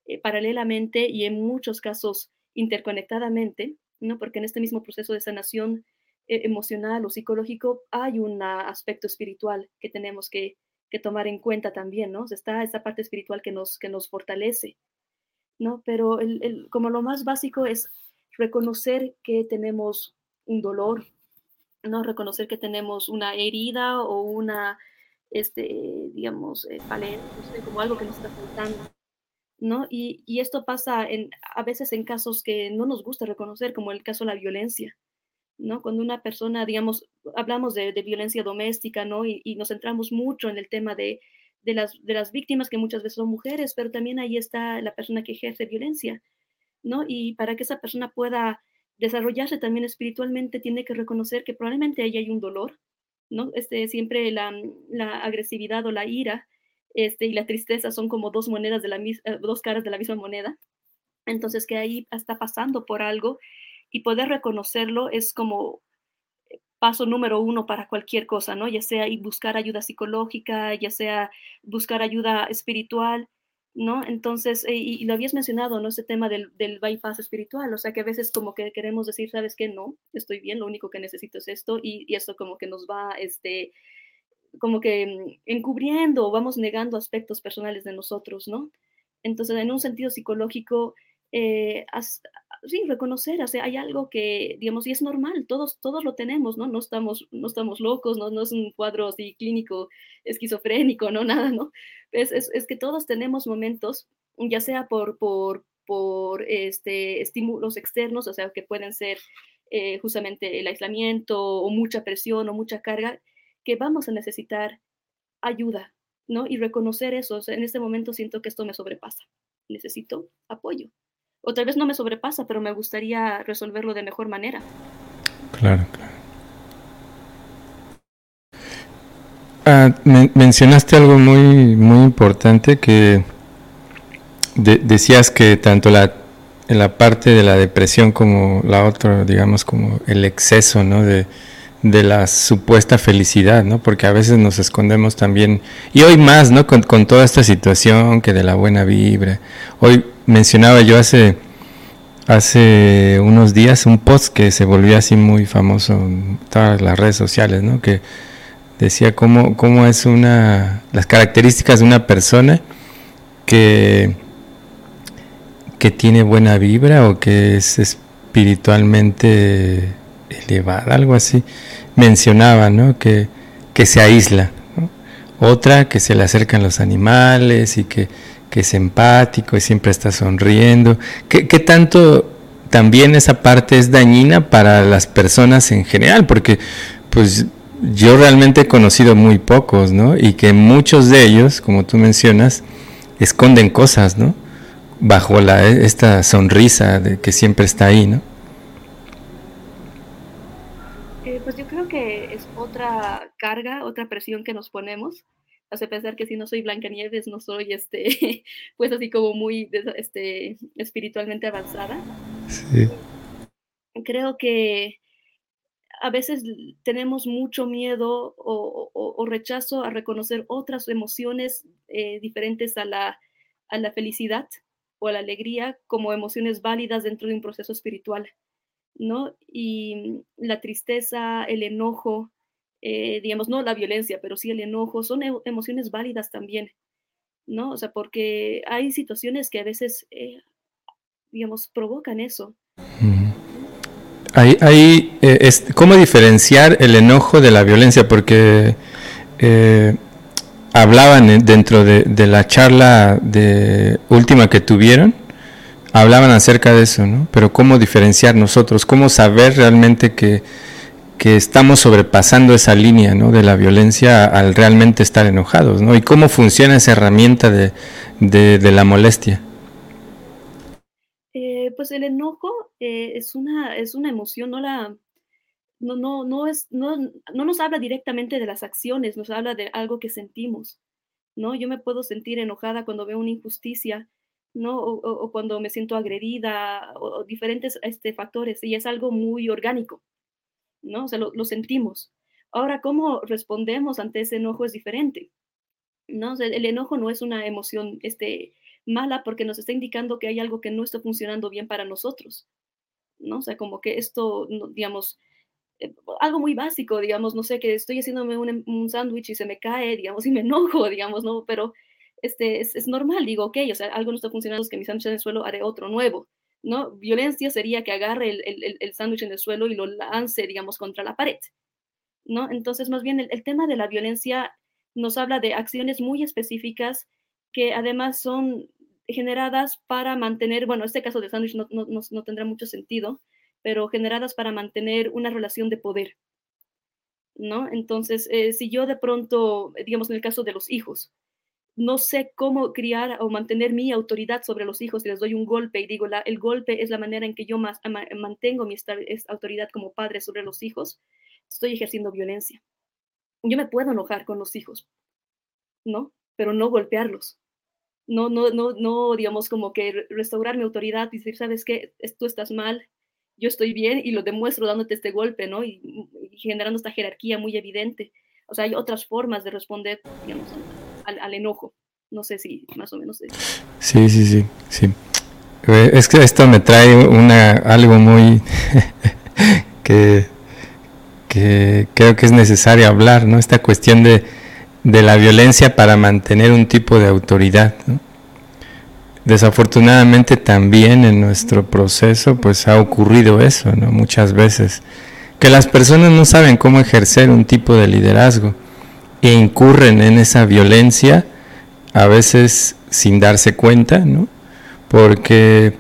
eh, paralelamente y en muchos casos interconectadamente, ¿no? porque en este mismo proceso de sanación eh, emocional o psicológico hay un aspecto espiritual que tenemos que, tomar en cuenta también, ¿no? está esa parte espiritual que nos, que nos fortalece, ¿no? Pero el, como lo más básico es reconocer que tenemos un dolor, ¿no? Reconocer que tenemos una herida o una, este, digamos, eh, como algo que nos está faltando. ¿no? Y, esto pasa en, a veces en casos que no nos gusta reconocer, como el caso de la violencia, ¿no? Cuando una persona, digamos, hablamos de, violencia doméstica, ¿no? Y, nos centramos mucho en el tema de, las, de las víctimas, que muchas veces son mujeres, pero también ahí está la persona que ejerce violencia, ¿no? Y para que esa persona pueda desarrollarse también espiritualmente, tiene que reconocer que probablemente ahí hay un dolor, ¿no? Este, siempre la, la agresividad o la ira este, y la tristeza son como dos monedas de la eh, dos caras de la misma moneda. Entonces que ahí está pasando por algo y poder reconocerlo es como paso número uno para cualquier cosa, ¿no? Ya sea buscar ayuda psicológica, ya sea buscar ayuda espiritual, ¿no? Entonces, eh, y, lo habías mencionado, ¿no? Ese tema del, del, bypass espiritual, o sea que a veces como que queremos decir, ¿sabes qué? No, estoy bien, lo único que necesito es esto, y, y esto como que nos va, este, como que encubriendo o vamos negando aspectos personales de nosotros, ¿no? Entonces, en un sentido psicológico, eh, sí, reconocer, o sea, hay algo que, digamos, y es normal, todos, todos lo tenemos, ¿no? No estamos, no estamos locos, ¿no? no es un cuadro así clínico, esquizofrénico, no, nada, ¿no? Es, es, que todos tenemos momentos, ya sea por, por, por este, estímulos externos, o sea, que pueden ser eh, justamente el aislamiento o mucha presión o mucha carga, que vamos a necesitar ayuda, ¿no? Y reconocer eso. en este momento siento que esto me sobrepasa. Necesito apoyo. O tal vez no me sobrepasa, pero me gustaría resolverlo de mejor manera. Claro, claro. Ah, mencionaste algo muy, muy importante que decías que tanto la, la parte de la depresión como la otra, digamos, como el exceso, ¿no? De, de la supuesta felicidad, ¿no? Porque a veces nos escondemos también, y hoy más, ¿no? Con, toda esta situación que de la buena vibra. Hoy mencionaba yo hace, hace unos días un post que se volvió así muy famoso en todas las redes sociales, ¿no? Que decía cómo, cómo es una, las características de una persona que, que tiene buena vibra o que es espiritualmente elevada, algo así, mencionaba, ¿no? Que, que se aísla. Otra, que se le acercan los animales y que, que, es empático y siempre está sonriendo. ¿Qué, tanto también esa parte es dañina para las personas en general? Porque, pues, yo realmente he conocido muy pocos, ¿no? Y que muchos de ellos, como tú mencionas, esconden cosas, ¿no? Bajo la, esta sonrisa de que siempre está ahí, ¿no? Eh, pues yo creo que es otra carga, otra presión que nos ponemos. Hace pensar que si no soy Blancanieves, no soy, este, pues así como muy, este, espiritualmente avanzada. Sí. Creo que a veces tenemos mucho miedo o, rechazo a reconocer otras emociones eh, diferentes a la, a la felicidad o a la alegría como emociones válidas dentro de un proceso espiritual, ¿no? Y la tristeza, el enojo, eh, digamos, no la violencia, pero sí el enojo, son emociones válidas también, ¿no? O sea, porque hay situaciones que a veces, eh, digamos, provocan eso. Hay, eh, ¿Cómo diferenciar el enojo de la violencia? Porque hablaban dentro de, la charla de última que tuvieron, hablaban acerca de eso, ¿no? Pero ¿cómo diferenciar nosotros? ¿Cómo saber realmente que, estamos sobrepasando esa línea ¿no? de la violencia al realmente estar enojados? ¿no? ¿Y cómo funciona esa herramienta de, de la molestia? pues el enojo eh, es, una, es una emoción, no la... No, no, no, es, no, no nos habla directamente de las acciones, nos habla de algo que sentimos, ¿no? Yo me puedo sentir enojada cuando veo una injusticia, ¿no? O, cuando me siento agredida, o, diferentes este, factores, y es algo muy orgánico, ¿no? O sea, lo, sentimos. Ahora, cómo respondemos ante ese enojo es diferente, ¿no? El enojo no es una emoción, este, mala porque nos está indicando que hay algo que no está funcionando bien para nosotros, ¿no? O sea, como que esto, digamos, eh, algo muy básico, digamos, no sé, que estoy haciéndome un, un sándwich y se me cae, digamos, y me enojo, digamos, ¿no? Pero este, es, normal, digo, ok, o sea, algo no está funcionando, es que mi sándwich en el suelo haré otro nuevo, ¿no? Violencia sería que agarre el, el, el sándwich en el suelo y lo lance, digamos, contra la pared, ¿no? Entonces, más bien, el, el tema de la violencia nos habla de acciones muy específicas que además son generadas para mantener, bueno, este caso de sándwich no, no, no, tendrá mucho sentido, pero generadas para mantener una relación de poder, ¿no? Entonces, eh, si yo de pronto, digamos en el caso de los hijos, no sé cómo criar o mantener mi autoridad sobre los hijos y les doy un golpe y digo, el golpe es la manera en que yo más, mantengo mi autoridad como padre sobre los hijos, estoy ejerciendo violencia. Yo me puedo enojar con los hijos, ¿no? Pero no golpearlos no, no, no, no, digamos, como que restaurar mi autoridad y decir, sabes qué, tú estás mal, yo estoy bien y lo demuestro dándote este golpe, ¿no? Y, generando esta jerarquía muy evidente. O sea, hay otras formas de responder, digamos, al, enojo. No sé si más o menos. Sí, sí, sí, sí. Eh, es que esto me trae una, algo muy que, que creo que es necesario hablar, ¿no? Esta cuestión de de la violencia para mantener un tipo de autoridad. Desafortunadamente también en nuestro proceso pues ha ocurrido eso, ¿no? Muchas veces, que las personas no saben cómo ejercer un tipo de liderazgo e incurren en esa violencia a veces sin darse cuenta, ¿no? Porque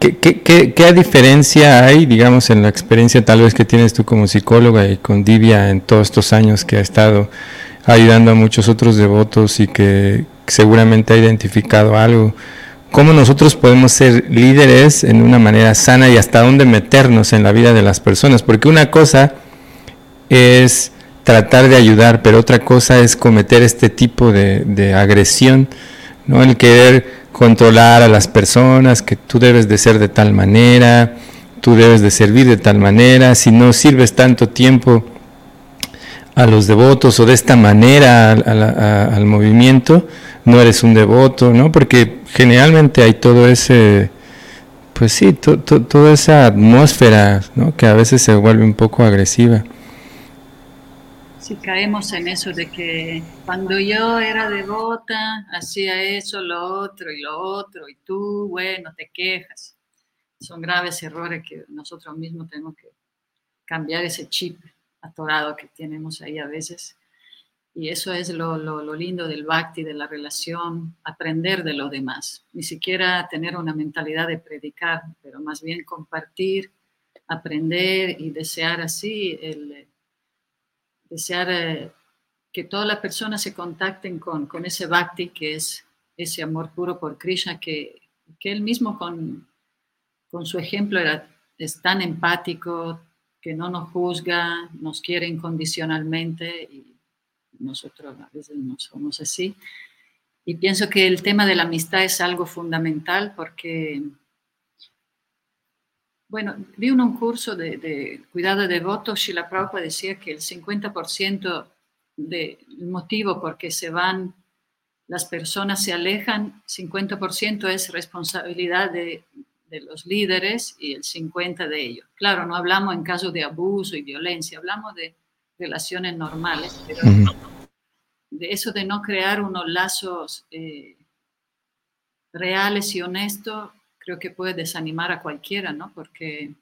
¿qué, qué, qué diferencia hay, digamos, en la experiencia tal vez que tienes tú como psicóloga y con Divia en todos estos años que ha estado ayudando a muchos otros devotos y que seguramente ha identificado algo. ¿Cómo nosotros podemos ser líderes en una manera sana y hasta dónde meternos en la vida de las personas? Porque una cosa es tratar de ayudar, pero otra cosa es cometer este tipo de, agresión, ¿no? El querer controlar a las personas, que tú debes de ser de tal manera, tú debes de servir de tal manera, si no sirves tanto tiempo, a los devotos o de esta manera al movimiento, no eres un devoto, ¿no? Porque generalmente hay todo ese, pues sí, toda esa atmósfera, ¿no? Que a veces se vuelve un poco agresiva. Si caemos en eso de que cuando yo era devota, hacía eso, lo otro y lo otro, y tú, bueno, te quejas. Son graves errores que nosotros mismos tenemos que cambiar ese chip atorado que tenemos ahí a veces. Y eso es lo, lo, lindo del bhakti, de la relación, aprender de los demás. Ni siquiera tener una mentalidad de predicar, pero más bien compartir, aprender y desear así el, desear eh, que todas las personas se contacten con, con, ese bhakti, que es ese amor puro por Krishna, que, que él mismo con, con su ejemplo era, es tan empático, que no nos juzga, nos quiere incondicionalmente y nosotros a veces no somos así. Y pienso que el tema de la amistad es algo fundamental porque, bueno, vi un curso de, de cuidado de votos, Shila Prabhupada decía que el 50% del motivo por que se van, las personas se alejan, 50% es responsabilidad de, de los líderes y el 50% de ellos. Claro, no hablamos en caso de abuso y violencia, hablamos de relaciones normales, pero de eso de no crear unos lazos eh, reales y honestos, creo que puede desanimar a cualquiera, ¿no? Porque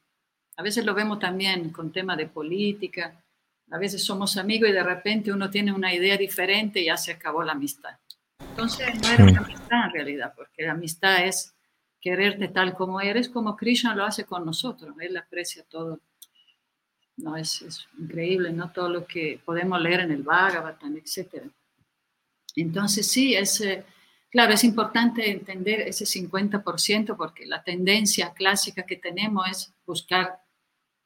a veces lo vemos también con temas de política, a veces somos amigos y de repente uno tiene una idea diferente y ya se acabó la amistad. Entonces no era una amistad en realidad, porque la amistad es quererte tal como eres, como Krishna lo hace con nosotros, él aprecia todo. No, es, es increíble, ¿no? Todo lo que podemos leer en el Bhagavatam, etc. Entonces, sí, es, eh, claro, es importante entender ese 50% porque la tendencia clásica que tenemos es buscar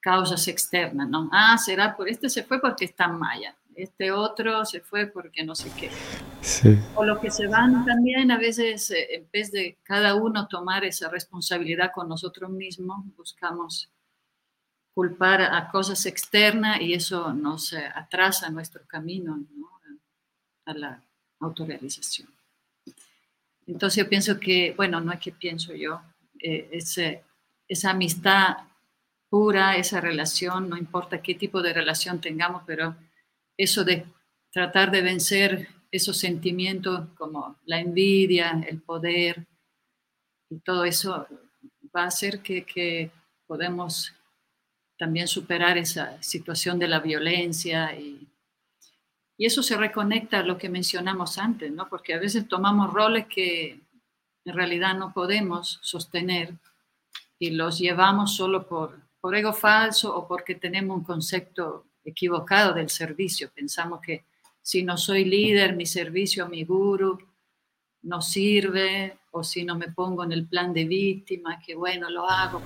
causas externas, ¿no? Ah, será por este se fue porque está en maya, este otro se fue porque no sé qué. O lo que se van también, a veces, eh, en vez de cada uno tomar esa responsabilidad con nosotros mismos, buscamos culpar a cosas externas y eso nos atrasa nuestro camino ¿no? a la autorrealización. Entonces yo pienso que, bueno, no es que pienso yo, eh, ese, esa amistad pura, esa relación, no importa qué tipo de relación tengamos, pero eso de tratar de vencer esos sentimientos como la envidia, el poder y todo eso va a hacer que podemos también superar esa situación de la violencia y y eso se reconecta a lo que mencionamos antes, ¿no? Porque a veces tomamos roles que en realidad no podemos sostener y los llevamos solo por, por ego falso o porque tenemos un concepto equivocado del servicio. Pensamos que si no soy líder, mi servicio mi guru no sirve, o si no me pongo en el plan de víctima, que bueno, lo hago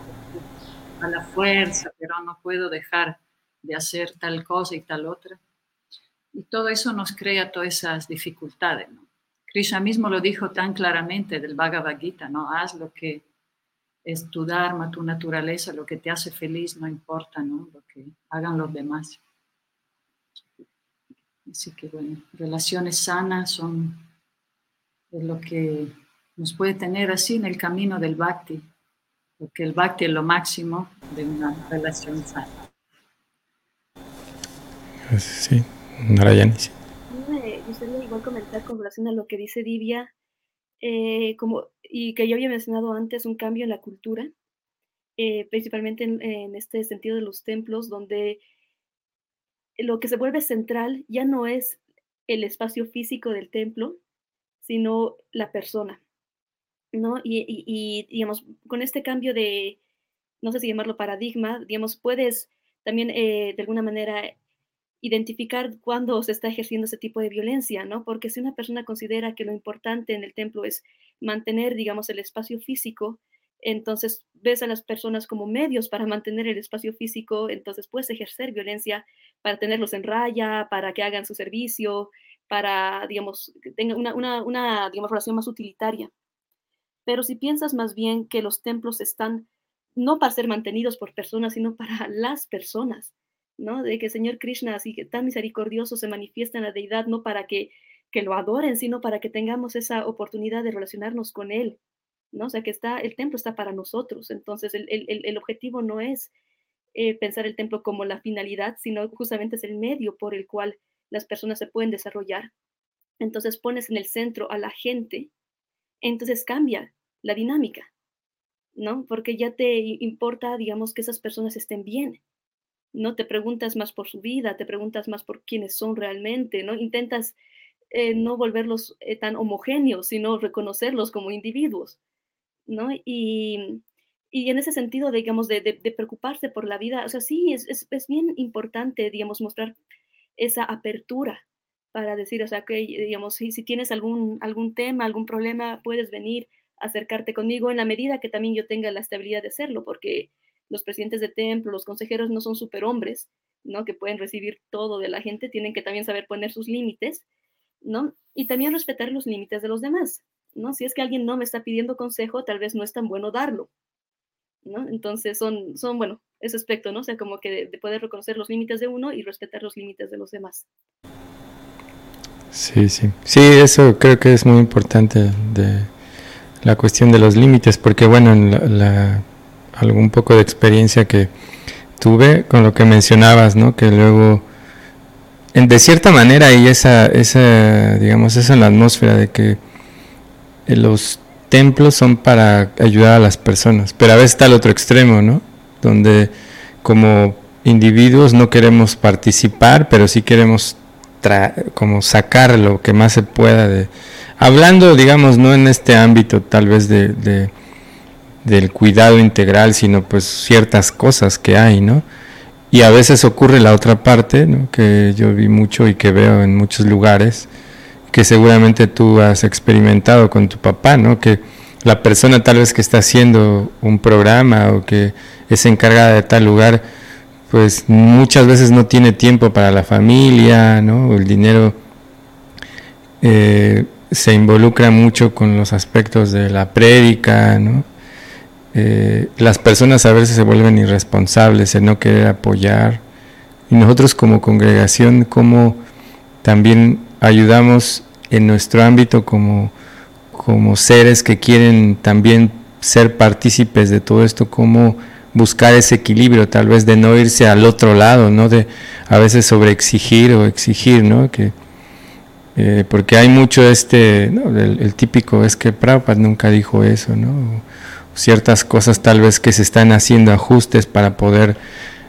a la fuerza, pero no puedo dejar de hacer tal cosa y tal otra. Y todo eso nos crea todas esas dificultades. ¿no? Krishna mismo lo dijo tan claramente del Bhagavad Gita, ¿no? Haz lo que es tu dharma, tu naturaleza, lo que te hace feliz, no importa, ¿no? Lo que hagan los demás. Así que, bueno, relaciones sanas son lo que nos puede tener así en el camino del bhakti, porque el bhakti es lo máximo de una relación sana. Sí. Narayani. Me gustaría igual comentar con relación a lo que dice Divya, eh, como, y que yo había mencionado antes, un cambio en la cultura, eh, principalmente en, este sentido de los templos, donde lo que se vuelve central ya no es el espacio físico del templo, sino la persona, ¿no? Y, y, digamos, con este cambio de, no sé si llamarlo paradigma, digamos, puedes también eh, de alguna manera identificar cuándo se está ejerciendo ese tipo de violencia, ¿no? Porque si una persona considera que lo importante en el templo es mantener, digamos, el espacio físico, entonces ves a las personas como medios para mantener el espacio físico, entonces puedes ejercer violencia para tenerlos en raya, para que hagan su servicio, para, digamos, que tengan una, una, una digamos, relación más utilitaria. Pero si piensas más bien que los templos están no para ser mantenidos por personas, sino para las personas, De que Señor Krishna, así que tan misericordioso, se manifiesta en la deidad, no para que, que lo adoren, sino para que tengamos esa oportunidad de relacionarnos con Él, ¿no? O sea, que está, el templo está para nosotros, entonces el, el, el objetivo no es eh, pensar el templo como la finalidad, sino justamente es el medio por el cual las personas se pueden desarrollar. Entonces pones en el centro a la gente, entonces cambia la dinámica, ¿no? Porque ya te importa, digamos, que esas personas estén bien, ¿no? Te preguntas más por su vida, te preguntas más por quiénes son realmente, ¿no? Intentas eh, no volverlos eh, tan homogéneos, sino reconocerlos como individuos, ¿no? Y, y en ese sentido, digamos, de, de, preocuparse por la vida, o sea, sí, es, es, es, bien importante, digamos, mostrar esa apertura para decir, o sea, que, digamos, si, si tienes algún, algún tema, algún problema, puedes venir, acercarte conmigo en la medida que también yo tenga la estabilidad de hacerlo, porque los presidentes de templo, los consejeros no son superhombres, ¿no? Que pueden recibir todo de la gente, tienen que también saber poner sus límites, ¿no? Y también respetar los límites de los demás, ¿no? Si es que alguien no me está pidiendo consejo, tal vez no es tan bueno darlo, ¿no? Entonces son, son bueno, ese aspecto, ¿no? O sea, como que de, poder reconocer los límites de uno y respetar los límites de los demás. Sí, sí. Sí, eso creo que es muy importante de la cuestión de los límites, porque bueno, en la algún poco de experiencia que tuve con lo que mencionabas, ¿no? Que luego, en, de cierta manera, hay esa, esa, digamos, esa en la atmósfera de que eh, los templos son para ayudar a las personas, pero a veces está el otro extremo, ¿no? Donde como individuos no queremos participar, pero sí queremos como sacar lo que más se pueda de... Hablando, digamos, no en este ámbito tal vez de del cuidado integral, sino pues ciertas cosas que hay, ¿no? Y a veces ocurre la otra parte, ¿no? que yo vi mucho y que veo en muchos lugares, que seguramente tú has experimentado con tu papá, ¿no? Que la persona tal vez que está haciendo un programa o que es encargada de tal lugar, pues muchas veces no tiene tiempo para la familia, ¿no? El dinero eh, se involucra mucho con los aspectos de la prédica, ¿no? Eh, las personas a veces se vuelven irresponsables en no querer apoyar. Y nosotros como congregación, como también ayudamos en nuestro ámbito como, como seres que quieren también ser partícipes de todo esto, como buscar ese equilibrio, tal vez de no irse al otro lado, ¿no? De a veces sobre exigir o exigir, ¿no? Que, eh, porque hay mucho este, el, típico es que Prabhupada nunca dijo eso, ¿no? Ciertas cosas tal vez que se están haciendo ajustes para poder,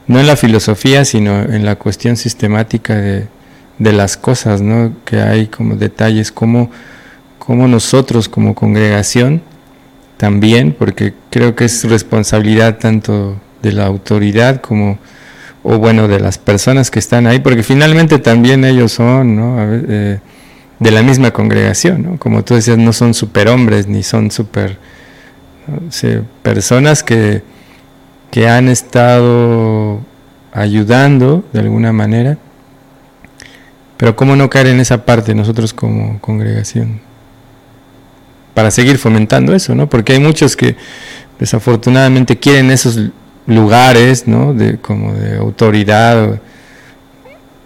no en la filosofía, sino en la cuestión sistemática de, las cosas, ¿no? que hay como detalles, como, como nosotros como congregación también, porque creo que es responsabilidad tanto de la autoridad como, o bueno, de las personas que están ahí, porque finalmente también ellos son, ¿no? Eh, de la misma congregación, ¿no? Como tú decías, no son superhombres ni son super personas que, que han estado ayudando de alguna manera, pero cómo no caer en esa parte nosotros como congregación, para seguir fomentando eso, ¿no? Porque hay muchos que desafortunadamente quieren esos lugares, ¿no? De, como de autoridad,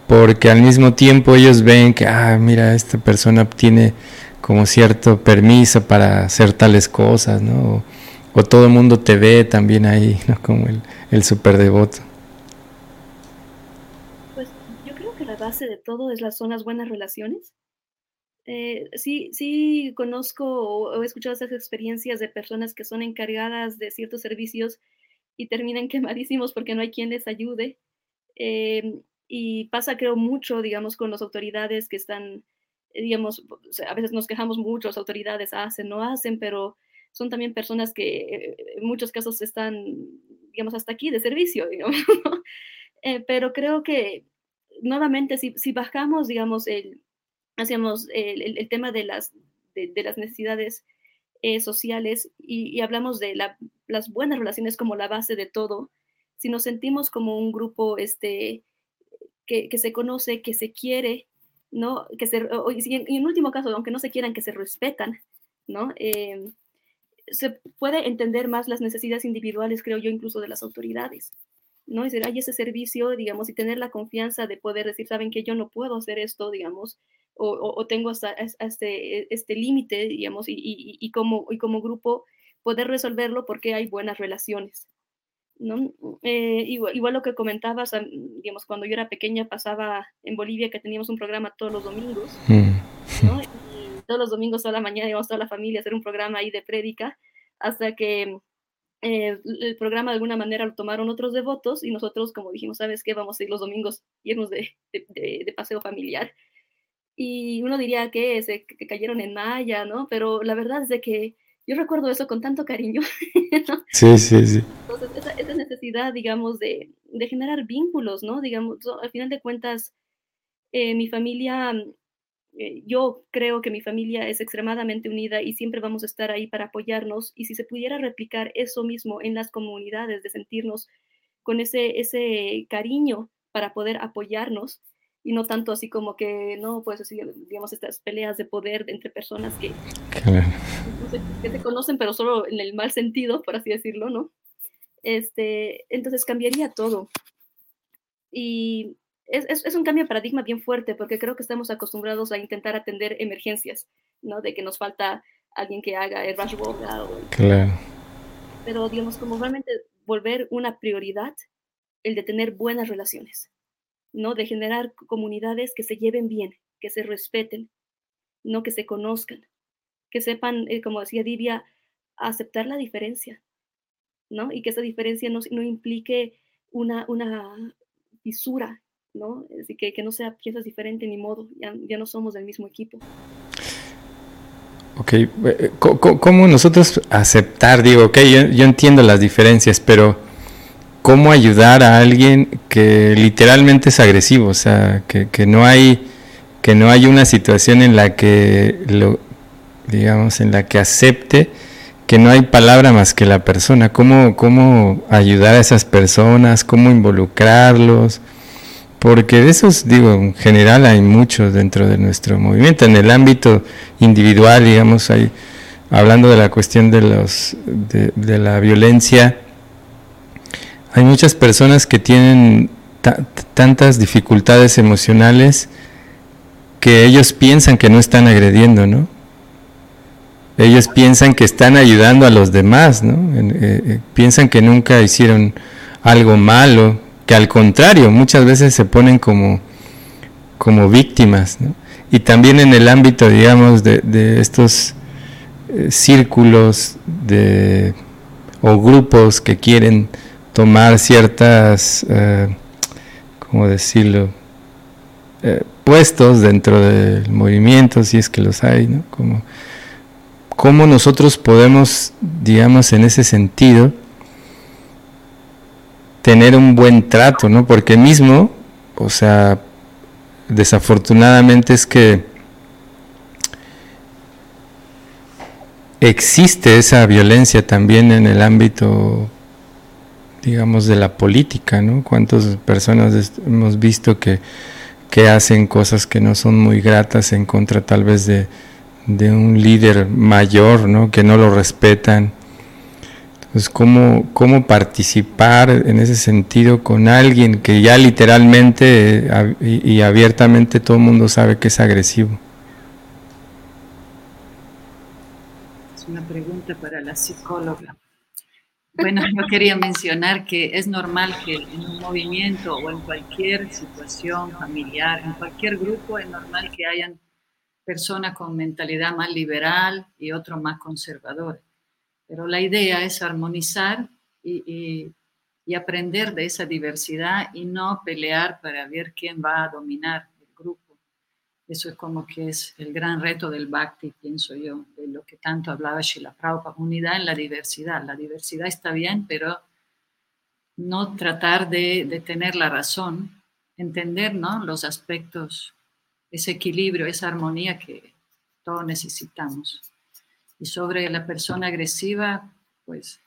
porque al mismo tiempo ellos ven que, ah, mira, esta persona tiene como cierto permiso para hacer tales cosas, ¿no? O, todo el mundo te ve también ahí, ¿no? Como el, el super devoto. Pues yo creo que la base de todo es las, son las buenas relaciones. Eh, sí, sí conozco o, he escuchado esas experiencias de personas que son encargadas de ciertos servicios y terminan quemadísimos porque no hay quien les ayude. Eh, y pasa, creo, mucho, digamos, con las autoridades que están digamos, a veces nos quejamos mucho, las autoridades hacen, no hacen, pero son también personas que eh, en muchos casos están, digamos, hasta aquí de servicio, digamos. Eh, pero creo que nuevamente, si, si bajamos, digamos, el, hacemos el, el, tema de las, de, las necesidades eh, sociales y, hablamos de la, las buenas relaciones como la base de todo, si nos sentimos como un grupo este, que, que se conoce, que se quiere, ¿no? Que se, y, en, último caso, aunque no se quieran, que se respetan, ¿no? Em, se puede entender más las necesidades individuales, creo yo, incluso de las autoridades, ¿no? Es decir, hay ese servicio, digamos, y tener la confianza de poder decir, saben que yo no puedo hacer esto, digamos, o, o, tengo hasta, este, este límite, digamos, y, y, y, como, y como grupo poder resolverlo porque hay buenas relaciones, ¿no? Eh, igual, lo que comentabas, digamos, cuando yo era pequeña pasaba en Bolivia que teníamos un programa todos los domingos, mm. todos los domingos a la mañana íbamos toda la familia a hacer un programa ahí de prédica, hasta que eh, el programa de alguna manera lo tomaron otros devotos y nosotros, como dijimos, ¿sabes qué? Vamos a ir los domingos irnos de, de, paseo familiar. Y uno diría que, se, que cayeron en Maya, ¿no? Pero la verdad es de que yo recuerdo eso con tanto cariño. Sí, sí, sí. Entonces, esa, necesidad, digamos, de, de, generar vínculos, ¿no? Digamos, al final de cuentas, Eh, mi familia, eh, yo creo que mi familia es extremadamente unida y siempre vamos a estar ahí para apoyarnos. Y si se pudiera replicar eso mismo en las comunidades, de sentirnos con ese, ese cariño para poder apoyarnos, y no tanto así como que, no, pues así, digamos, estas peleas de poder entre personas que, que se conocen, pero solo en el mal sentido, por así decirlo, ¿no? Este, entonces cambiaría todo. Y es, es, es, un cambio de paradigma bien fuerte, porque creo que estamos acostumbrados a intentar atender emergencias, ¿no? De que nos falta alguien que haga el rush Claro. Pero, digamos, como realmente volver una prioridad el de tener buenas relaciones ¿no? De generar comunidades que se lleven bien, que se respeten, no que se conozcan, que sepan, eh, como decía Divia, aceptar la diferencia, ¿no? Y que esa diferencia no, implique una, una fisura, ¿no? Así que, que no sea piezas diferentes ni modo, ya, no somos del mismo equipo. Ok, eh, ¿cómo nosotros aceptar? Digo, ok, yo, yo entiendo las diferencias, pero cómo ayudar a alguien que literalmente es agresivo, o sea, que, no hay que no hay una situación en la que lo digamos en la que acepte que no hay palabra más que la persona, cómo cómo ayudar a esas personas, cómo involucrarlos, porque de esos digo, en general hay muchos dentro de nuestro movimiento, en el ámbito individual, digamos, hay hablando de la cuestión de los de, de la violencia hay muchas personas que tienen tantas dificultades emocionales que ellos piensan que no están agrediendo, ¿no? Ellos piensan que están ayudando a los demás, ¿no? Eh, eh, piensan que nunca hicieron algo malo, que al contrario, muchas veces se ponen como, como víctimas, ¿no? Y también en el ámbito, digamos, de, estos eh, círculos de, o grupos que quieren tomar ciertas, ¿cómo decirlo?, puestos dentro del movimiento, si es que los hay, ¿no? Como, ¿Cómo nosotros podemos, digamos, en ese sentido, tener un buen trato, ¿no? Porque mismo, o sea, desafortunadamente es que existe esa violencia también en el ámbito digamos, de la política, ¿no? ¿Cuántas personas hemos visto que, que, hacen cosas que no son muy gratas en contra tal vez de, de un líder mayor, ¿no? Que no lo respetan. Entonces, ¿cómo, ¿cómo participar en ese sentido con alguien que ya literalmente eh, y, abiertamente todo el mundo sabe que es agresivo? Es una pregunta para la psicóloga. Bueno, yo quería mencionar que es normal que en un movimiento o en cualquier situación familiar, en cualquier grupo, es normal que hayan personas con mentalidad más liberal y otros más conservadores. Pero la idea es armonizar y, y aprender de esa diversidad y no pelear para ver quién va a dominar eso es como que es el gran reto del Bhakti, pienso yo, de lo que tanto hablaba Shila Prabhupada, unidad en la diversidad. La diversidad está bien, pero no tratar de, tener la razón, entender ¿no? los aspectos, ese equilibrio, esa armonía que todos necesitamos. Y sobre la persona agresiva, pues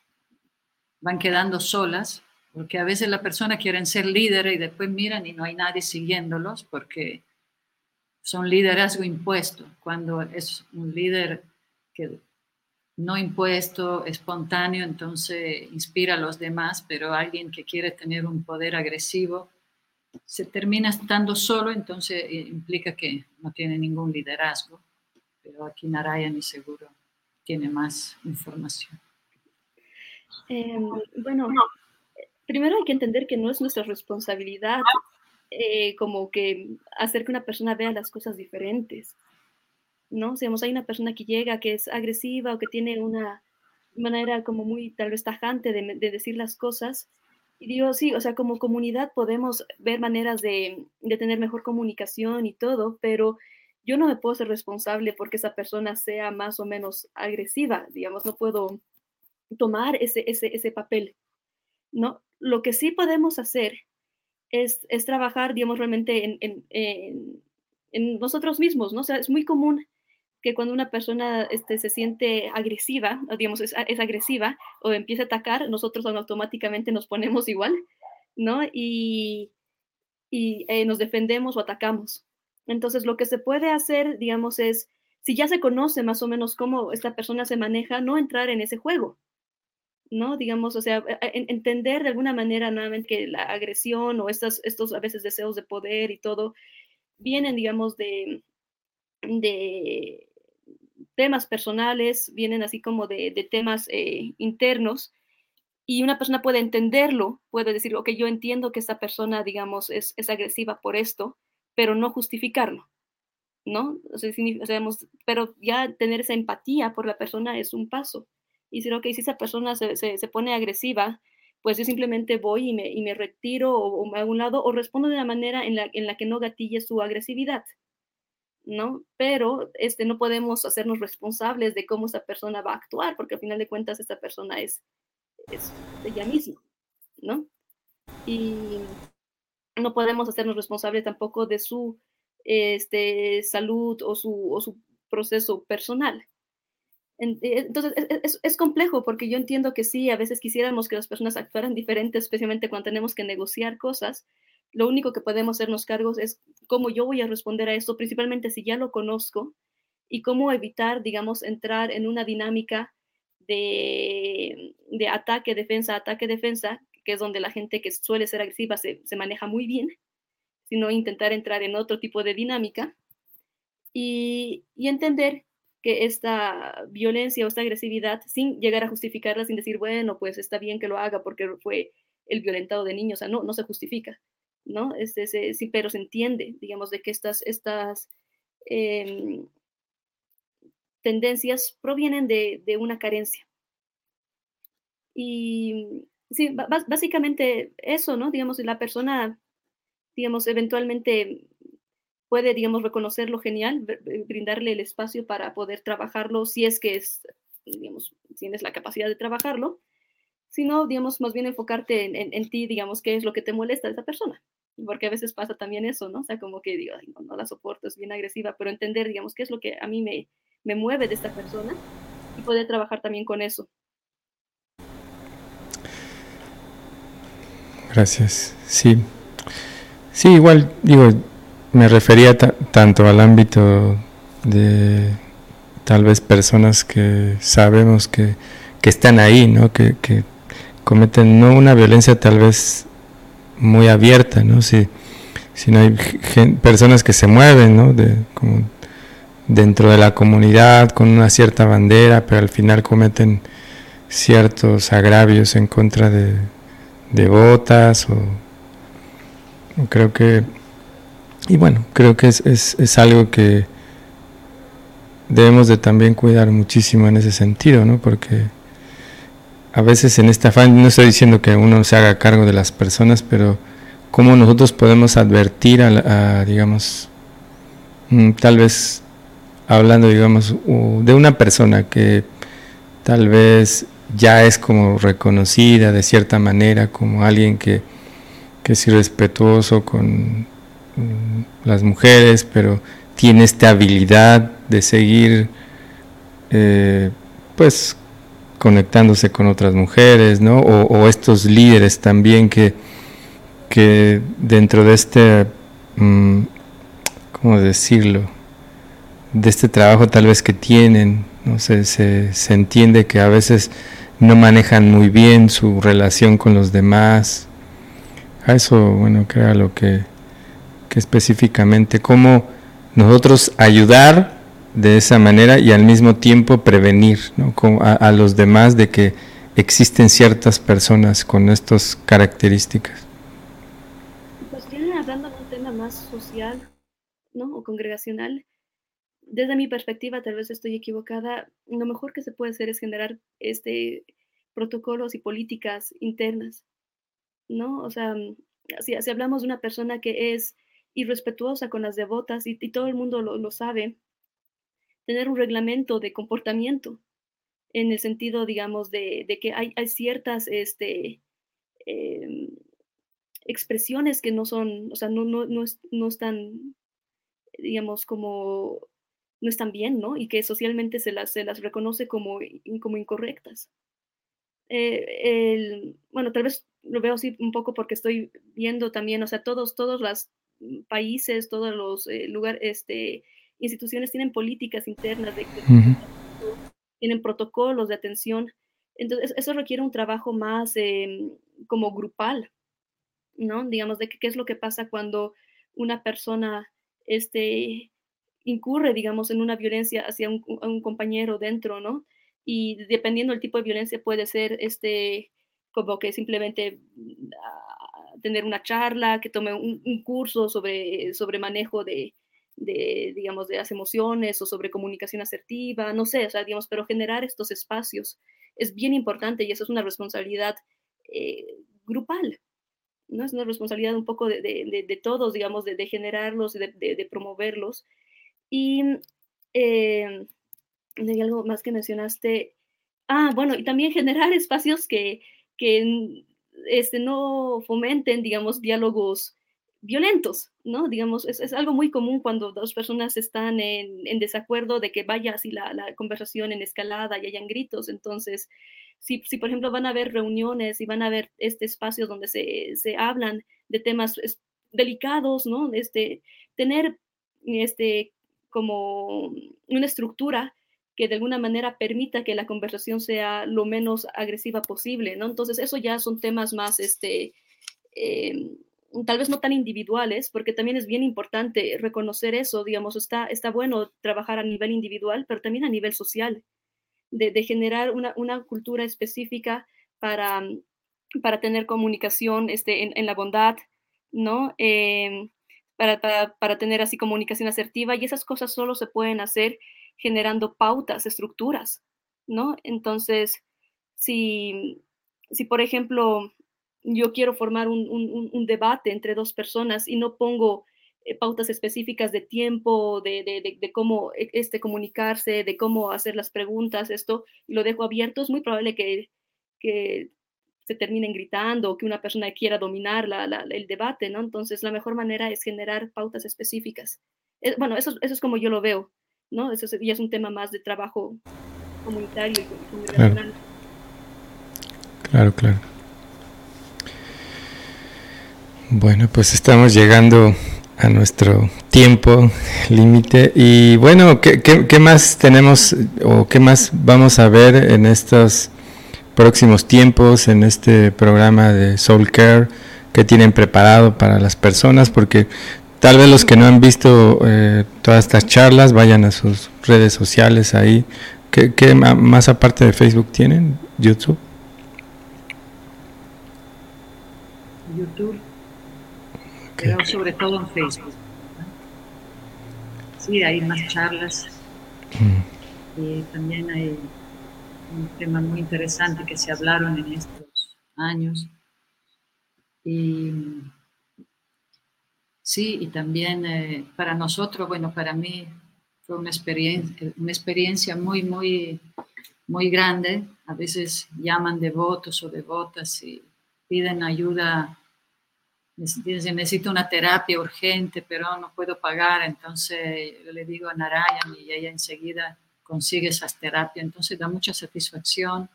van quedando solas, porque a veces la persona quieren ser líderes y después miran y no hay nadie siguiéndolos porque son liderazgo impuesto, cuando es un líder que no impuesto, espontáneo, entonces inspira a los demás, pero alguien que quiere tener un poder agresivo se termina estando solo, entonces eh, implica que no tiene ningún liderazgo. Pero aquí Narayani seguro tiene más información. Em, bueno, primero hay que entender que no es nuestra responsabilidad eh, como que hacer que una persona vea las cosas diferentes, ¿no? Digamos, hay una persona que llega que es agresiva o que tiene una manera como muy tal vez tajante de, de decir las cosas. Y digo, sí, o sea, como comunidad podemos ver maneras de, de tener mejor comunicación y todo, pero yo no me puedo ser responsable porque esa persona sea más o menos agresiva, digamos, no puedo tomar ese, ese, ese papel, ¿no? Lo que sí podemos hacer es, es trabajar, digamos, realmente en, en, en, nosotros mismos, ¿no? O sea, es muy común que cuando una persona este, se siente agresiva, digamos, es, es, agresiva o empieza a atacar, nosotros automáticamente nos ponemos igual, ¿no? Y, y eh, nos defendemos o atacamos. Entonces, lo que se puede hacer, digamos, es, si ya se conoce más o menos cómo esta persona se maneja, no entrar en ese juego, ¿no? Digamos, o sea, entender de alguna manera nuevamente que la agresión o estas, estos a veces deseos de poder y todo vienen, digamos, de, de temas personales, vienen así como de, de temas eh, internos y una persona puede entenderlo, puede decir, ok, yo entiendo que esta persona, digamos, es, es agresiva por esto, pero no justificarlo, ¿no? O sea, pero ya tener esa empatía por la persona es un paso y decir, ok, si esa persona se, se, pone agresiva, pues yo simplemente voy y me, y me retiro o, hago un lado o respondo de una manera en la, en la que no gatille su agresividad, ¿no? Pero este, no podemos hacernos responsables de cómo esa persona va a actuar, porque al final de cuentas esta persona es, ella misma, ¿no? Y no podemos hacernos responsables tampoco de su este, salud o su, o su proceso personal. Eh, entonces, es, es, complejo porque yo entiendo que sí, a veces quisiéramos que las personas actuaran diferente, especialmente cuando tenemos que negociar cosas. Lo único que podemos hacernos cargos es cómo yo voy a responder a esto, principalmente si ya lo conozco, y cómo evitar, digamos, entrar en una dinámica de, ataque, defensa, ataque, defensa, que es donde la gente que suele ser agresiva se, maneja muy bien, sino intentar entrar en otro tipo de dinámica y, y entender que esta violencia o esta agresividad, sin llegar a justificarla, sin decir, bueno, pues está bien que lo haga porque fue el violentado de niños, o sea, no, no se justifica, ¿no? Este, sí, pero se entiende, digamos, de que estas, estas eh, tendencias provienen de, de, una carencia. Y sí, básicamente eso, ¿no? Digamos, la persona, digamos, eventualmente puede, digamos, reconocerlo genial, brindarle el espacio para poder trabajarlo si es que es, digamos, tienes la capacidad de trabajarlo, sino, digamos, más bien enfocarte en, en, ti, digamos, qué es lo que te molesta esa persona. Porque a veces pasa también eso, ¿no? O sea, como que digo, no, la soporto, es bien agresiva, pero entender, digamos, qué es lo que a mí me, me mueve de esta persona y poder trabajar también con eso. Gracias. Sí. Sí, igual, digo, me refería tanto al ámbito de tal vez personas que sabemos que, que están ahí, ¿no? Que, cometen no una violencia tal vez muy abierta, ¿no? Si, sino hay personas que se mueven, ¿no? De, como dentro de la comunidad con una cierta bandera, pero al final cometen ciertos agravios en contra de, de botas o, o creo que y bueno, creo que es, es, es, algo que debemos de también cuidar muchísimo en ese sentido, ¿no? Porque a veces en esta afán, no estoy diciendo que uno se haga cargo de las personas, pero cómo nosotros podemos advertir a, digamos, mm, tal vez hablando, digamos, de una persona que tal vez ya es como reconocida de cierta manera como alguien que, que es irrespetuoso con Mm, las mujeres, pero tiene esta habilidad de seguir eh, pues conectándose con otras mujeres, ¿no? O, estos líderes también que, que dentro de este, mm, ¿cómo decirlo? De este trabajo tal vez que tienen, ¿no? Se, se, entiende que a veces no manejan muy bien su relación con los demás. A eso, bueno, que era lo que que específicamente cómo nosotros ayudar de esa manera y al mismo tiempo prevenir a, los demás de que existen ciertas personas con estas características. Pues vienen hablando de un tema más social ¿no? o congregacional. Desde mi perspectiva, tal vez estoy equivocada, lo mejor que se puede hacer es generar este protocolos y políticas internas, ¿no? O sea, si, si hablamos de una persona que es irrespetuosa con las devotas y, todo el mundo lo, sabe, tener un reglamento de comportamiento en el sentido, digamos, de, que hay, ciertas este, em, expresiones que no son, o sea, no, no, no, no están, digamos, como, no están bien, ¿no? Y que socialmente se las, se las reconoce como, como incorrectas. Eh, bueno, tal vez lo veo así un poco porque estoy viendo también, o sea, todos, todos los países, todos los eh, lugares, este, instituciones tienen políticas internas, de, tienen protocolos de atención. Entonces, eso requiere un trabajo más em, como grupal, ¿no? Digamos, de qué es lo que pasa cuando una persona este, incurre, digamos, en una violencia hacia un, un compañero dentro, ¿no? Y dependiendo del tipo de violencia puede ser este, como que simplemente ah, tener una charla, que tome un, un curso sobre, sobre manejo de, de, digamos, de las emociones o sobre comunicación asertiva, no sé, o sea, digamos, pero generar estos espacios es bien importante y eso es una responsabilidad eh, grupal, ¿no? Es una responsabilidad un poco de, de, de todos, digamos, de, generarlos, de, promoverlos. Y eh, hay algo más que mencionaste. Ah, bueno, y también generar espacios que, que este, no fomenten, digamos, diálogos violentos, ¿no? Digamos, es, es, algo muy común cuando dos personas están en, en desacuerdo de que vaya así la, la, conversación en escalada y hayan gritos. Entonces, si, si, por ejemplo van a haber reuniones y van a haber este espacio donde se, se hablan de temas delicados, ¿no? Este, tener este, como una estructura que de alguna manera permita que la conversación sea lo menos agresiva posible, ¿no? Entonces, eso ya son temas más, este, eh, tal vez no tan individuales, porque también es bien importante reconocer eso, digamos, está, está bueno trabajar a nivel individual, pero también a nivel social, de, generar una, una, cultura específica para, para tener comunicación este, en, en la bondad, ¿no? Eh, para, para, para, tener así comunicación asertiva y esas cosas solo se pueden hacer generando pautas, estructuras, ¿no? Entonces, si, si por ejemplo, yo quiero formar un, un, un debate entre dos personas y no pongo eh, pautas específicas de tiempo, de, de, de, cómo e, este, comunicarse, de cómo hacer las preguntas, esto, y lo dejo abierto, es muy probable que, que se terminen gritando o que una persona quiera dominar la, la, el debate, ¿no? Entonces, la mejor manera es generar pautas específicas. Eh, bueno, eso, eso es como yo lo veo, ¿no? Eso ya es un tema más de trabajo comunitario y comunitario. Claro, claro. Bueno, pues estamos llegando a nuestro tiempo límite y bueno, ¿qué, ¿qué, qué, más tenemos o qué más vamos a ver en estos próximos tiempos en este programa de Soul Care que tienen preparado para las personas? Porque tal vez los que no han visto eh, todas estas charlas vayan a sus redes sociales ahí. ¿Qué, qué más aparte de Facebook tienen? YouTube. YouTube pero sobre todo en Facebook. Sí, hay más charlas. Mm. Y también hay un tema muy interesante que se hablaron en estos años. Y sí, y también eh, para nosotros, bueno, para mí fue una experiencia, una experiencia muy, muy, muy grande. A veces llaman devotos o devotas y piden ayuda necesito una terapia urgente, pero no puedo pagar, entonces yo le digo a Narayan y ella enseguida consigue esas terapias, entonces da mucha satisfacción.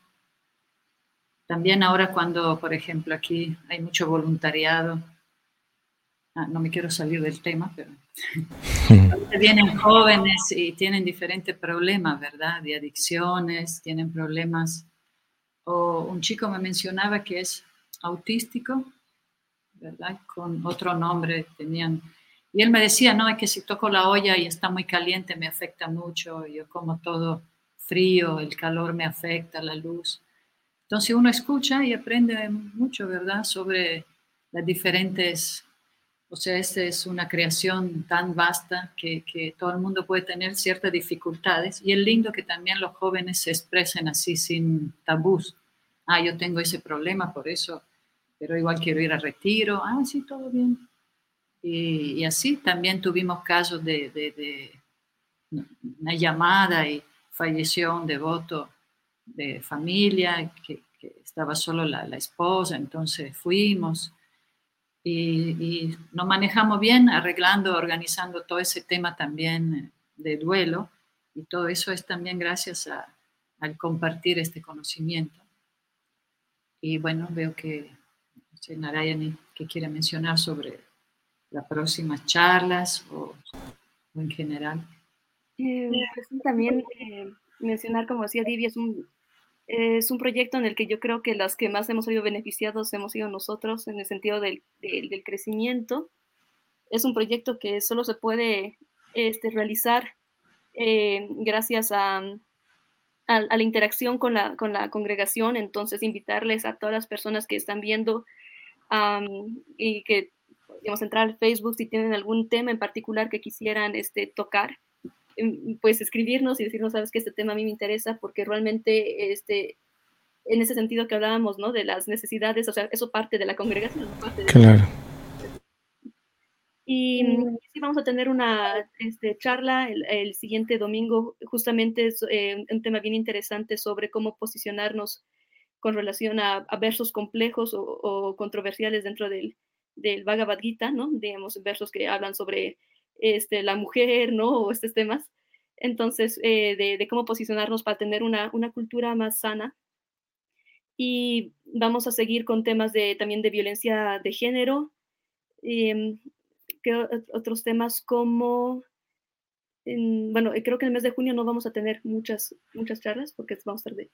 También ahora cuando, por ejemplo, aquí hay mucho voluntariado, ah, no me quiero salir del tema, pero vienen jóvenes y tienen diferentes problemas, ¿verdad? De adicciones, tienen problemas. O un chico me mencionaba que es autístico Con otro nombre tenían. Y él me decía, no, es que si toco la olla y está muy caliente me afecta mucho, yo como todo frío, el calor me afecta, la luz. Entonces uno escucha y aprende mucho, ¿verdad? Sobre las diferentes, o sea, esta es una creación tan vasta que, que todo el mundo puede tener ciertas dificultades. Y es lindo que también los jóvenes se expresen así sin tabús. Ah, yo tengo ese problema, por eso pero igual quiero ir a retiro, ah, sí, todo bien. Y, así también tuvimos casos de, de, una llamada y falleció un devoto de familia, que, estaba solo la, la, esposa, entonces fuimos. y, nos manejamos bien arreglando, organizando todo ese tema también de duelo y todo eso es también gracias al compartir este conocimiento. Y bueno, veo que no Narayani, que quiere mencionar sobre las próximas charlas o, en general. Eh, pues también eh, mencionar, como decía Divi, es un es un proyecto en el que yo creo que las que más hemos sido beneficiados hemos sido nosotros en el sentido del, del, crecimiento. Es un proyecto que solo se puede este, realizar eh, gracias a, a, la interacción con la, con la, congregación, entonces invitarles a todas las personas que están viendo y que, digamos, entrar al Facebook si tienen algún tema en particular que quisieran este, tocar Em, pues escribirnos y decirnos, sabes que este tema a mí me interesa porque realmente este, en ese sentido que hablábamos, ¿no? De las necesidades, o sea, eso parte de la congregación, parte Claro. Y mm, sí, vamos a tener una este, charla el, siguiente domingo, justamente es eh, un tema bien interesante sobre cómo posicionarnos con relación a, versos complejos o, controversiales dentro del, del Bhagavad Gita, ¿no? Digamos, versos que hablan sobre este, la mujer, ¿no? O estos temas. Entonces, eh, de, cómo posicionarnos para tener una, cultura más sana. Y vamos a seguir con temas de, también de violencia de género. Em, otros temas como, bueno, creo que en el mes de junio no vamos a tener muchas, muchas charlas porque vamos a estar.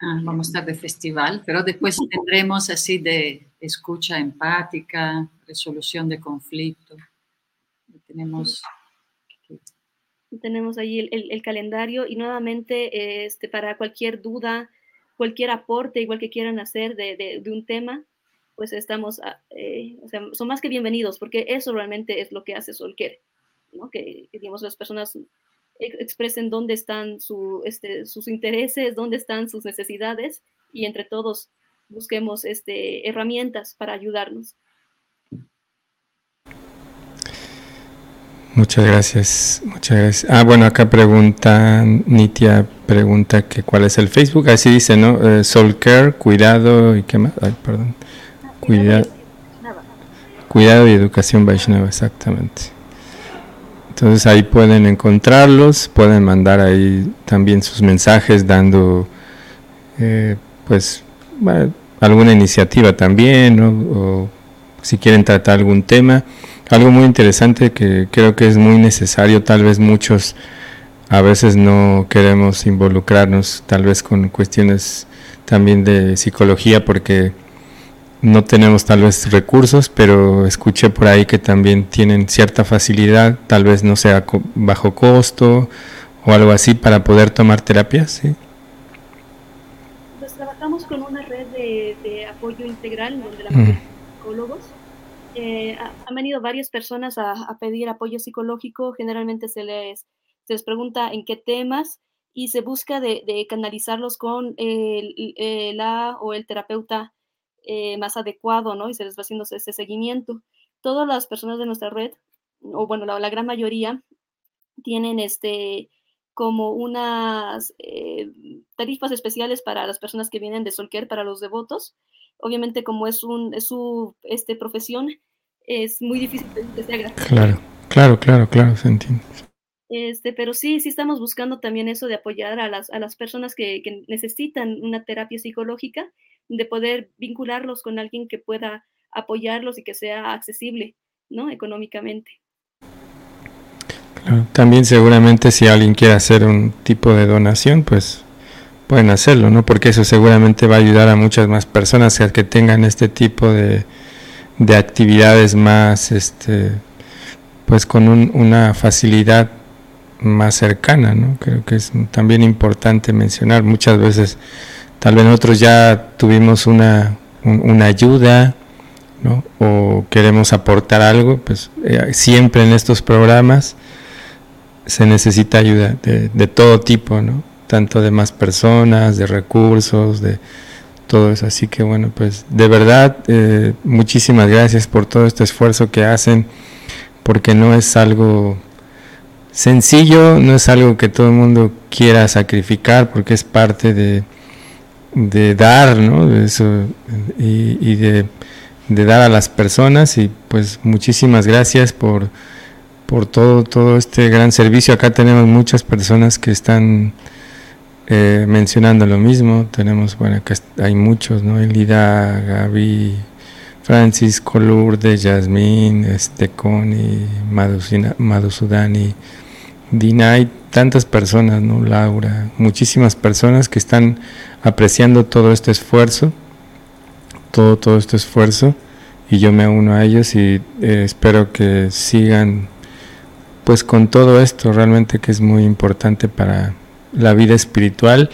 Ah, vamos a estar de festival, pero después tendremos así de escucha empática, resolución de conflicto tenemos tenemos ahí el, calendario y nuevamente este, para cualquier duda, cualquier aporte, igual que quieran hacer de, un tema, pues estamos, ah, eh, o sea, son más que bienvenidos, porque eso realmente es lo que hace Solquer, ¿no? que, digamos, las personas expresen dónde están su, este, sus intereses, dónde están sus necesidades y entre todos busquemos este, herramientas para ayudarnos. Muchas gracias, muchas gracias. Ah, bueno, acá pregunta, Nitia pregunta que cuál es el Facebook, así dice, ¿no? Eh, Soul Care, cuidado y qué más, ay, perdón. Cuidado, cuidado y educación Vaishnava, exactamente. Entonces ahí pueden encontrarlos, pueden mandar ahí también sus mensajes dando, eh, pues, alguna iniciativa también, o si quieren tratar algún tema. Algo muy interesante que creo que es muy necesario, tal vez muchos a veces no queremos involucrarnos tal vez con cuestiones también de psicología porque no tenemos tal vez recursos, pero escuché por ahí que también tienen cierta facilidad, tal vez no sea bajo costo o algo así para poder tomar terapias, ¿sí? Pues trabajamos con una red de, apoyo integral donde la psicólogos eh, han venido varias personas a, pedir apoyo psicológico. Generalmente se les, se les pregunta en qué temas y se busca de, canalizarlos con el, la o el terapeuta eh, más adecuado, ¿no? Y se les va haciendo ese seguimiento. Todas las personas de nuestra red, o bueno, la, gran mayoría, tienen este como unas eh, tarifas especiales para las personas que vienen de Solquer, para los devotos, obviamente como es, un, es su este, profesión, es muy difícil que se haga. Claro, claro, claro, claro, se entiende. Este, pero sí, sí estamos buscando también eso de apoyar a las, a las personas que, que, necesitan una terapia psicológica, de poder vincularlos con alguien que pueda apoyarlos y que sea accesible, ¿no? Económicamente. Claro. También seguramente si alguien quiere hacer un tipo de donación, pues pueden hacerlo, ¿no? Porque eso seguramente va a ayudar a muchas más personas a que tengan este tipo de, de actividades más, este, pues con una facilidad más cercana, ¿no? Creo que es también importante mencionar. Muchas veces, tal vez nosotros ya tuvimos una, una ayuda, ¿no? O queremos aportar algo, pues eh, siempre en estos programas se necesita ayuda de, de todo tipo, ¿no? tanto de más personas, de recursos, de todo eso. Así que bueno, pues de verdad, eh, muchísimas gracias por todo este esfuerzo que hacen, porque no es algo sencillo, no es algo que todo el mundo quiera sacrificar, porque es parte de, de dar, ¿no? De eso, y, de dar a las personas y pues muchísimas gracias por, por todo, todo este gran servicio. Acá tenemos muchas personas que están eh, mencionando lo mismo. Tenemos, bueno, acá hay muchos, ¿no? Elida, Gaby, Francisco, Lourdes, Yasmín, este, Connie, Madhusudani, Dina, hay tantas personas, ¿no? Laura, muchísimas personas que están apreciando todo este esfuerzo, todo, todo este esfuerzo, y yo me uno a ellos y eh, espero que sigan pues con todo esto realmente que es muy importante para la vida espiritual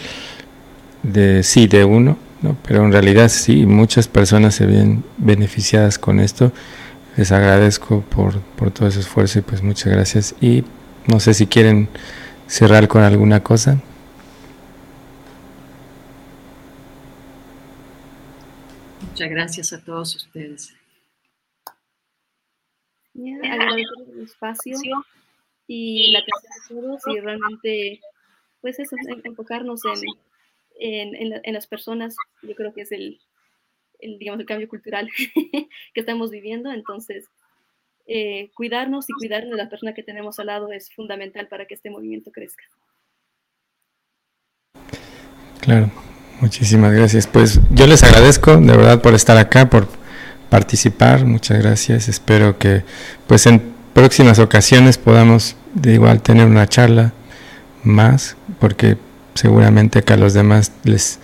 de sí de uno ¿no? pero en realidad sí muchas personas se ven beneficiadas con esto. Les agradezco por, por todo ese esfuerzo y pues muchas gracias. Y no sé si quieren cerrar con alguna cosa muchas gracias a todos ustedes. Agradecer el espacio y la atención de todos y realmente, pues eso, enfocarnos en, en, las personas, yo creo que es el, digamos, el cambio cultural que estamos viviendo, entonces eh, cuidarnos y cuidarnos de la persona que tenemos al lado es fundamental para que este movimiento crezca. Claro, muchísimas gracias. Pues yo les agradezco de verdad por estar acá, por participar. Muchas gracias. Espero que pues en próximas ocasiones podamos de igual tener una charla más, porque seguramente acá los demás les,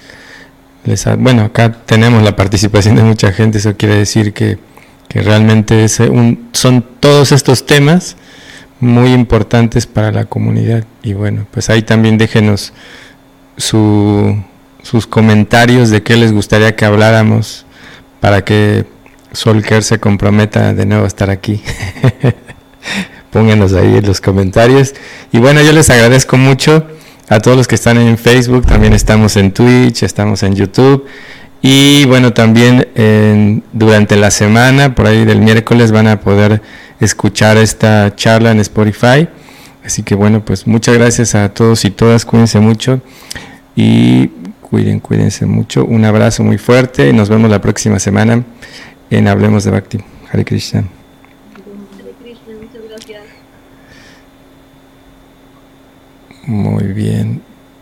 les bueno, acá tenemos la participación de mucha gente, eso quiere decir que, que realmente es un, son todos estos temas muy importantes para la comunidad y bueno, pues ahí también déjenos su, sus comentarios de qué les gustaría que habláramos para que Solker se comprometa de nuevo a estar aquí. Pónganos ahí en los comentarios. Y bueno, yo les agradezco mucho a todos los que están en Facebook. También estamos en Twitch, estamos en YouTube. Y bueno, también durante la semana, por ahí del miércoles, van a poder escuchar esta charla en Spotify. Así que bueno, pues muchas gracias a todos y todas. Cuídense mucho. Y cuiden, cuídense mucho. Un abrazo muy fuerte. y Nos vemos la próxima semana en Hablemos de Bhakti. Hare Krishna. Hare Krishna, muchas gracias. Muy bien.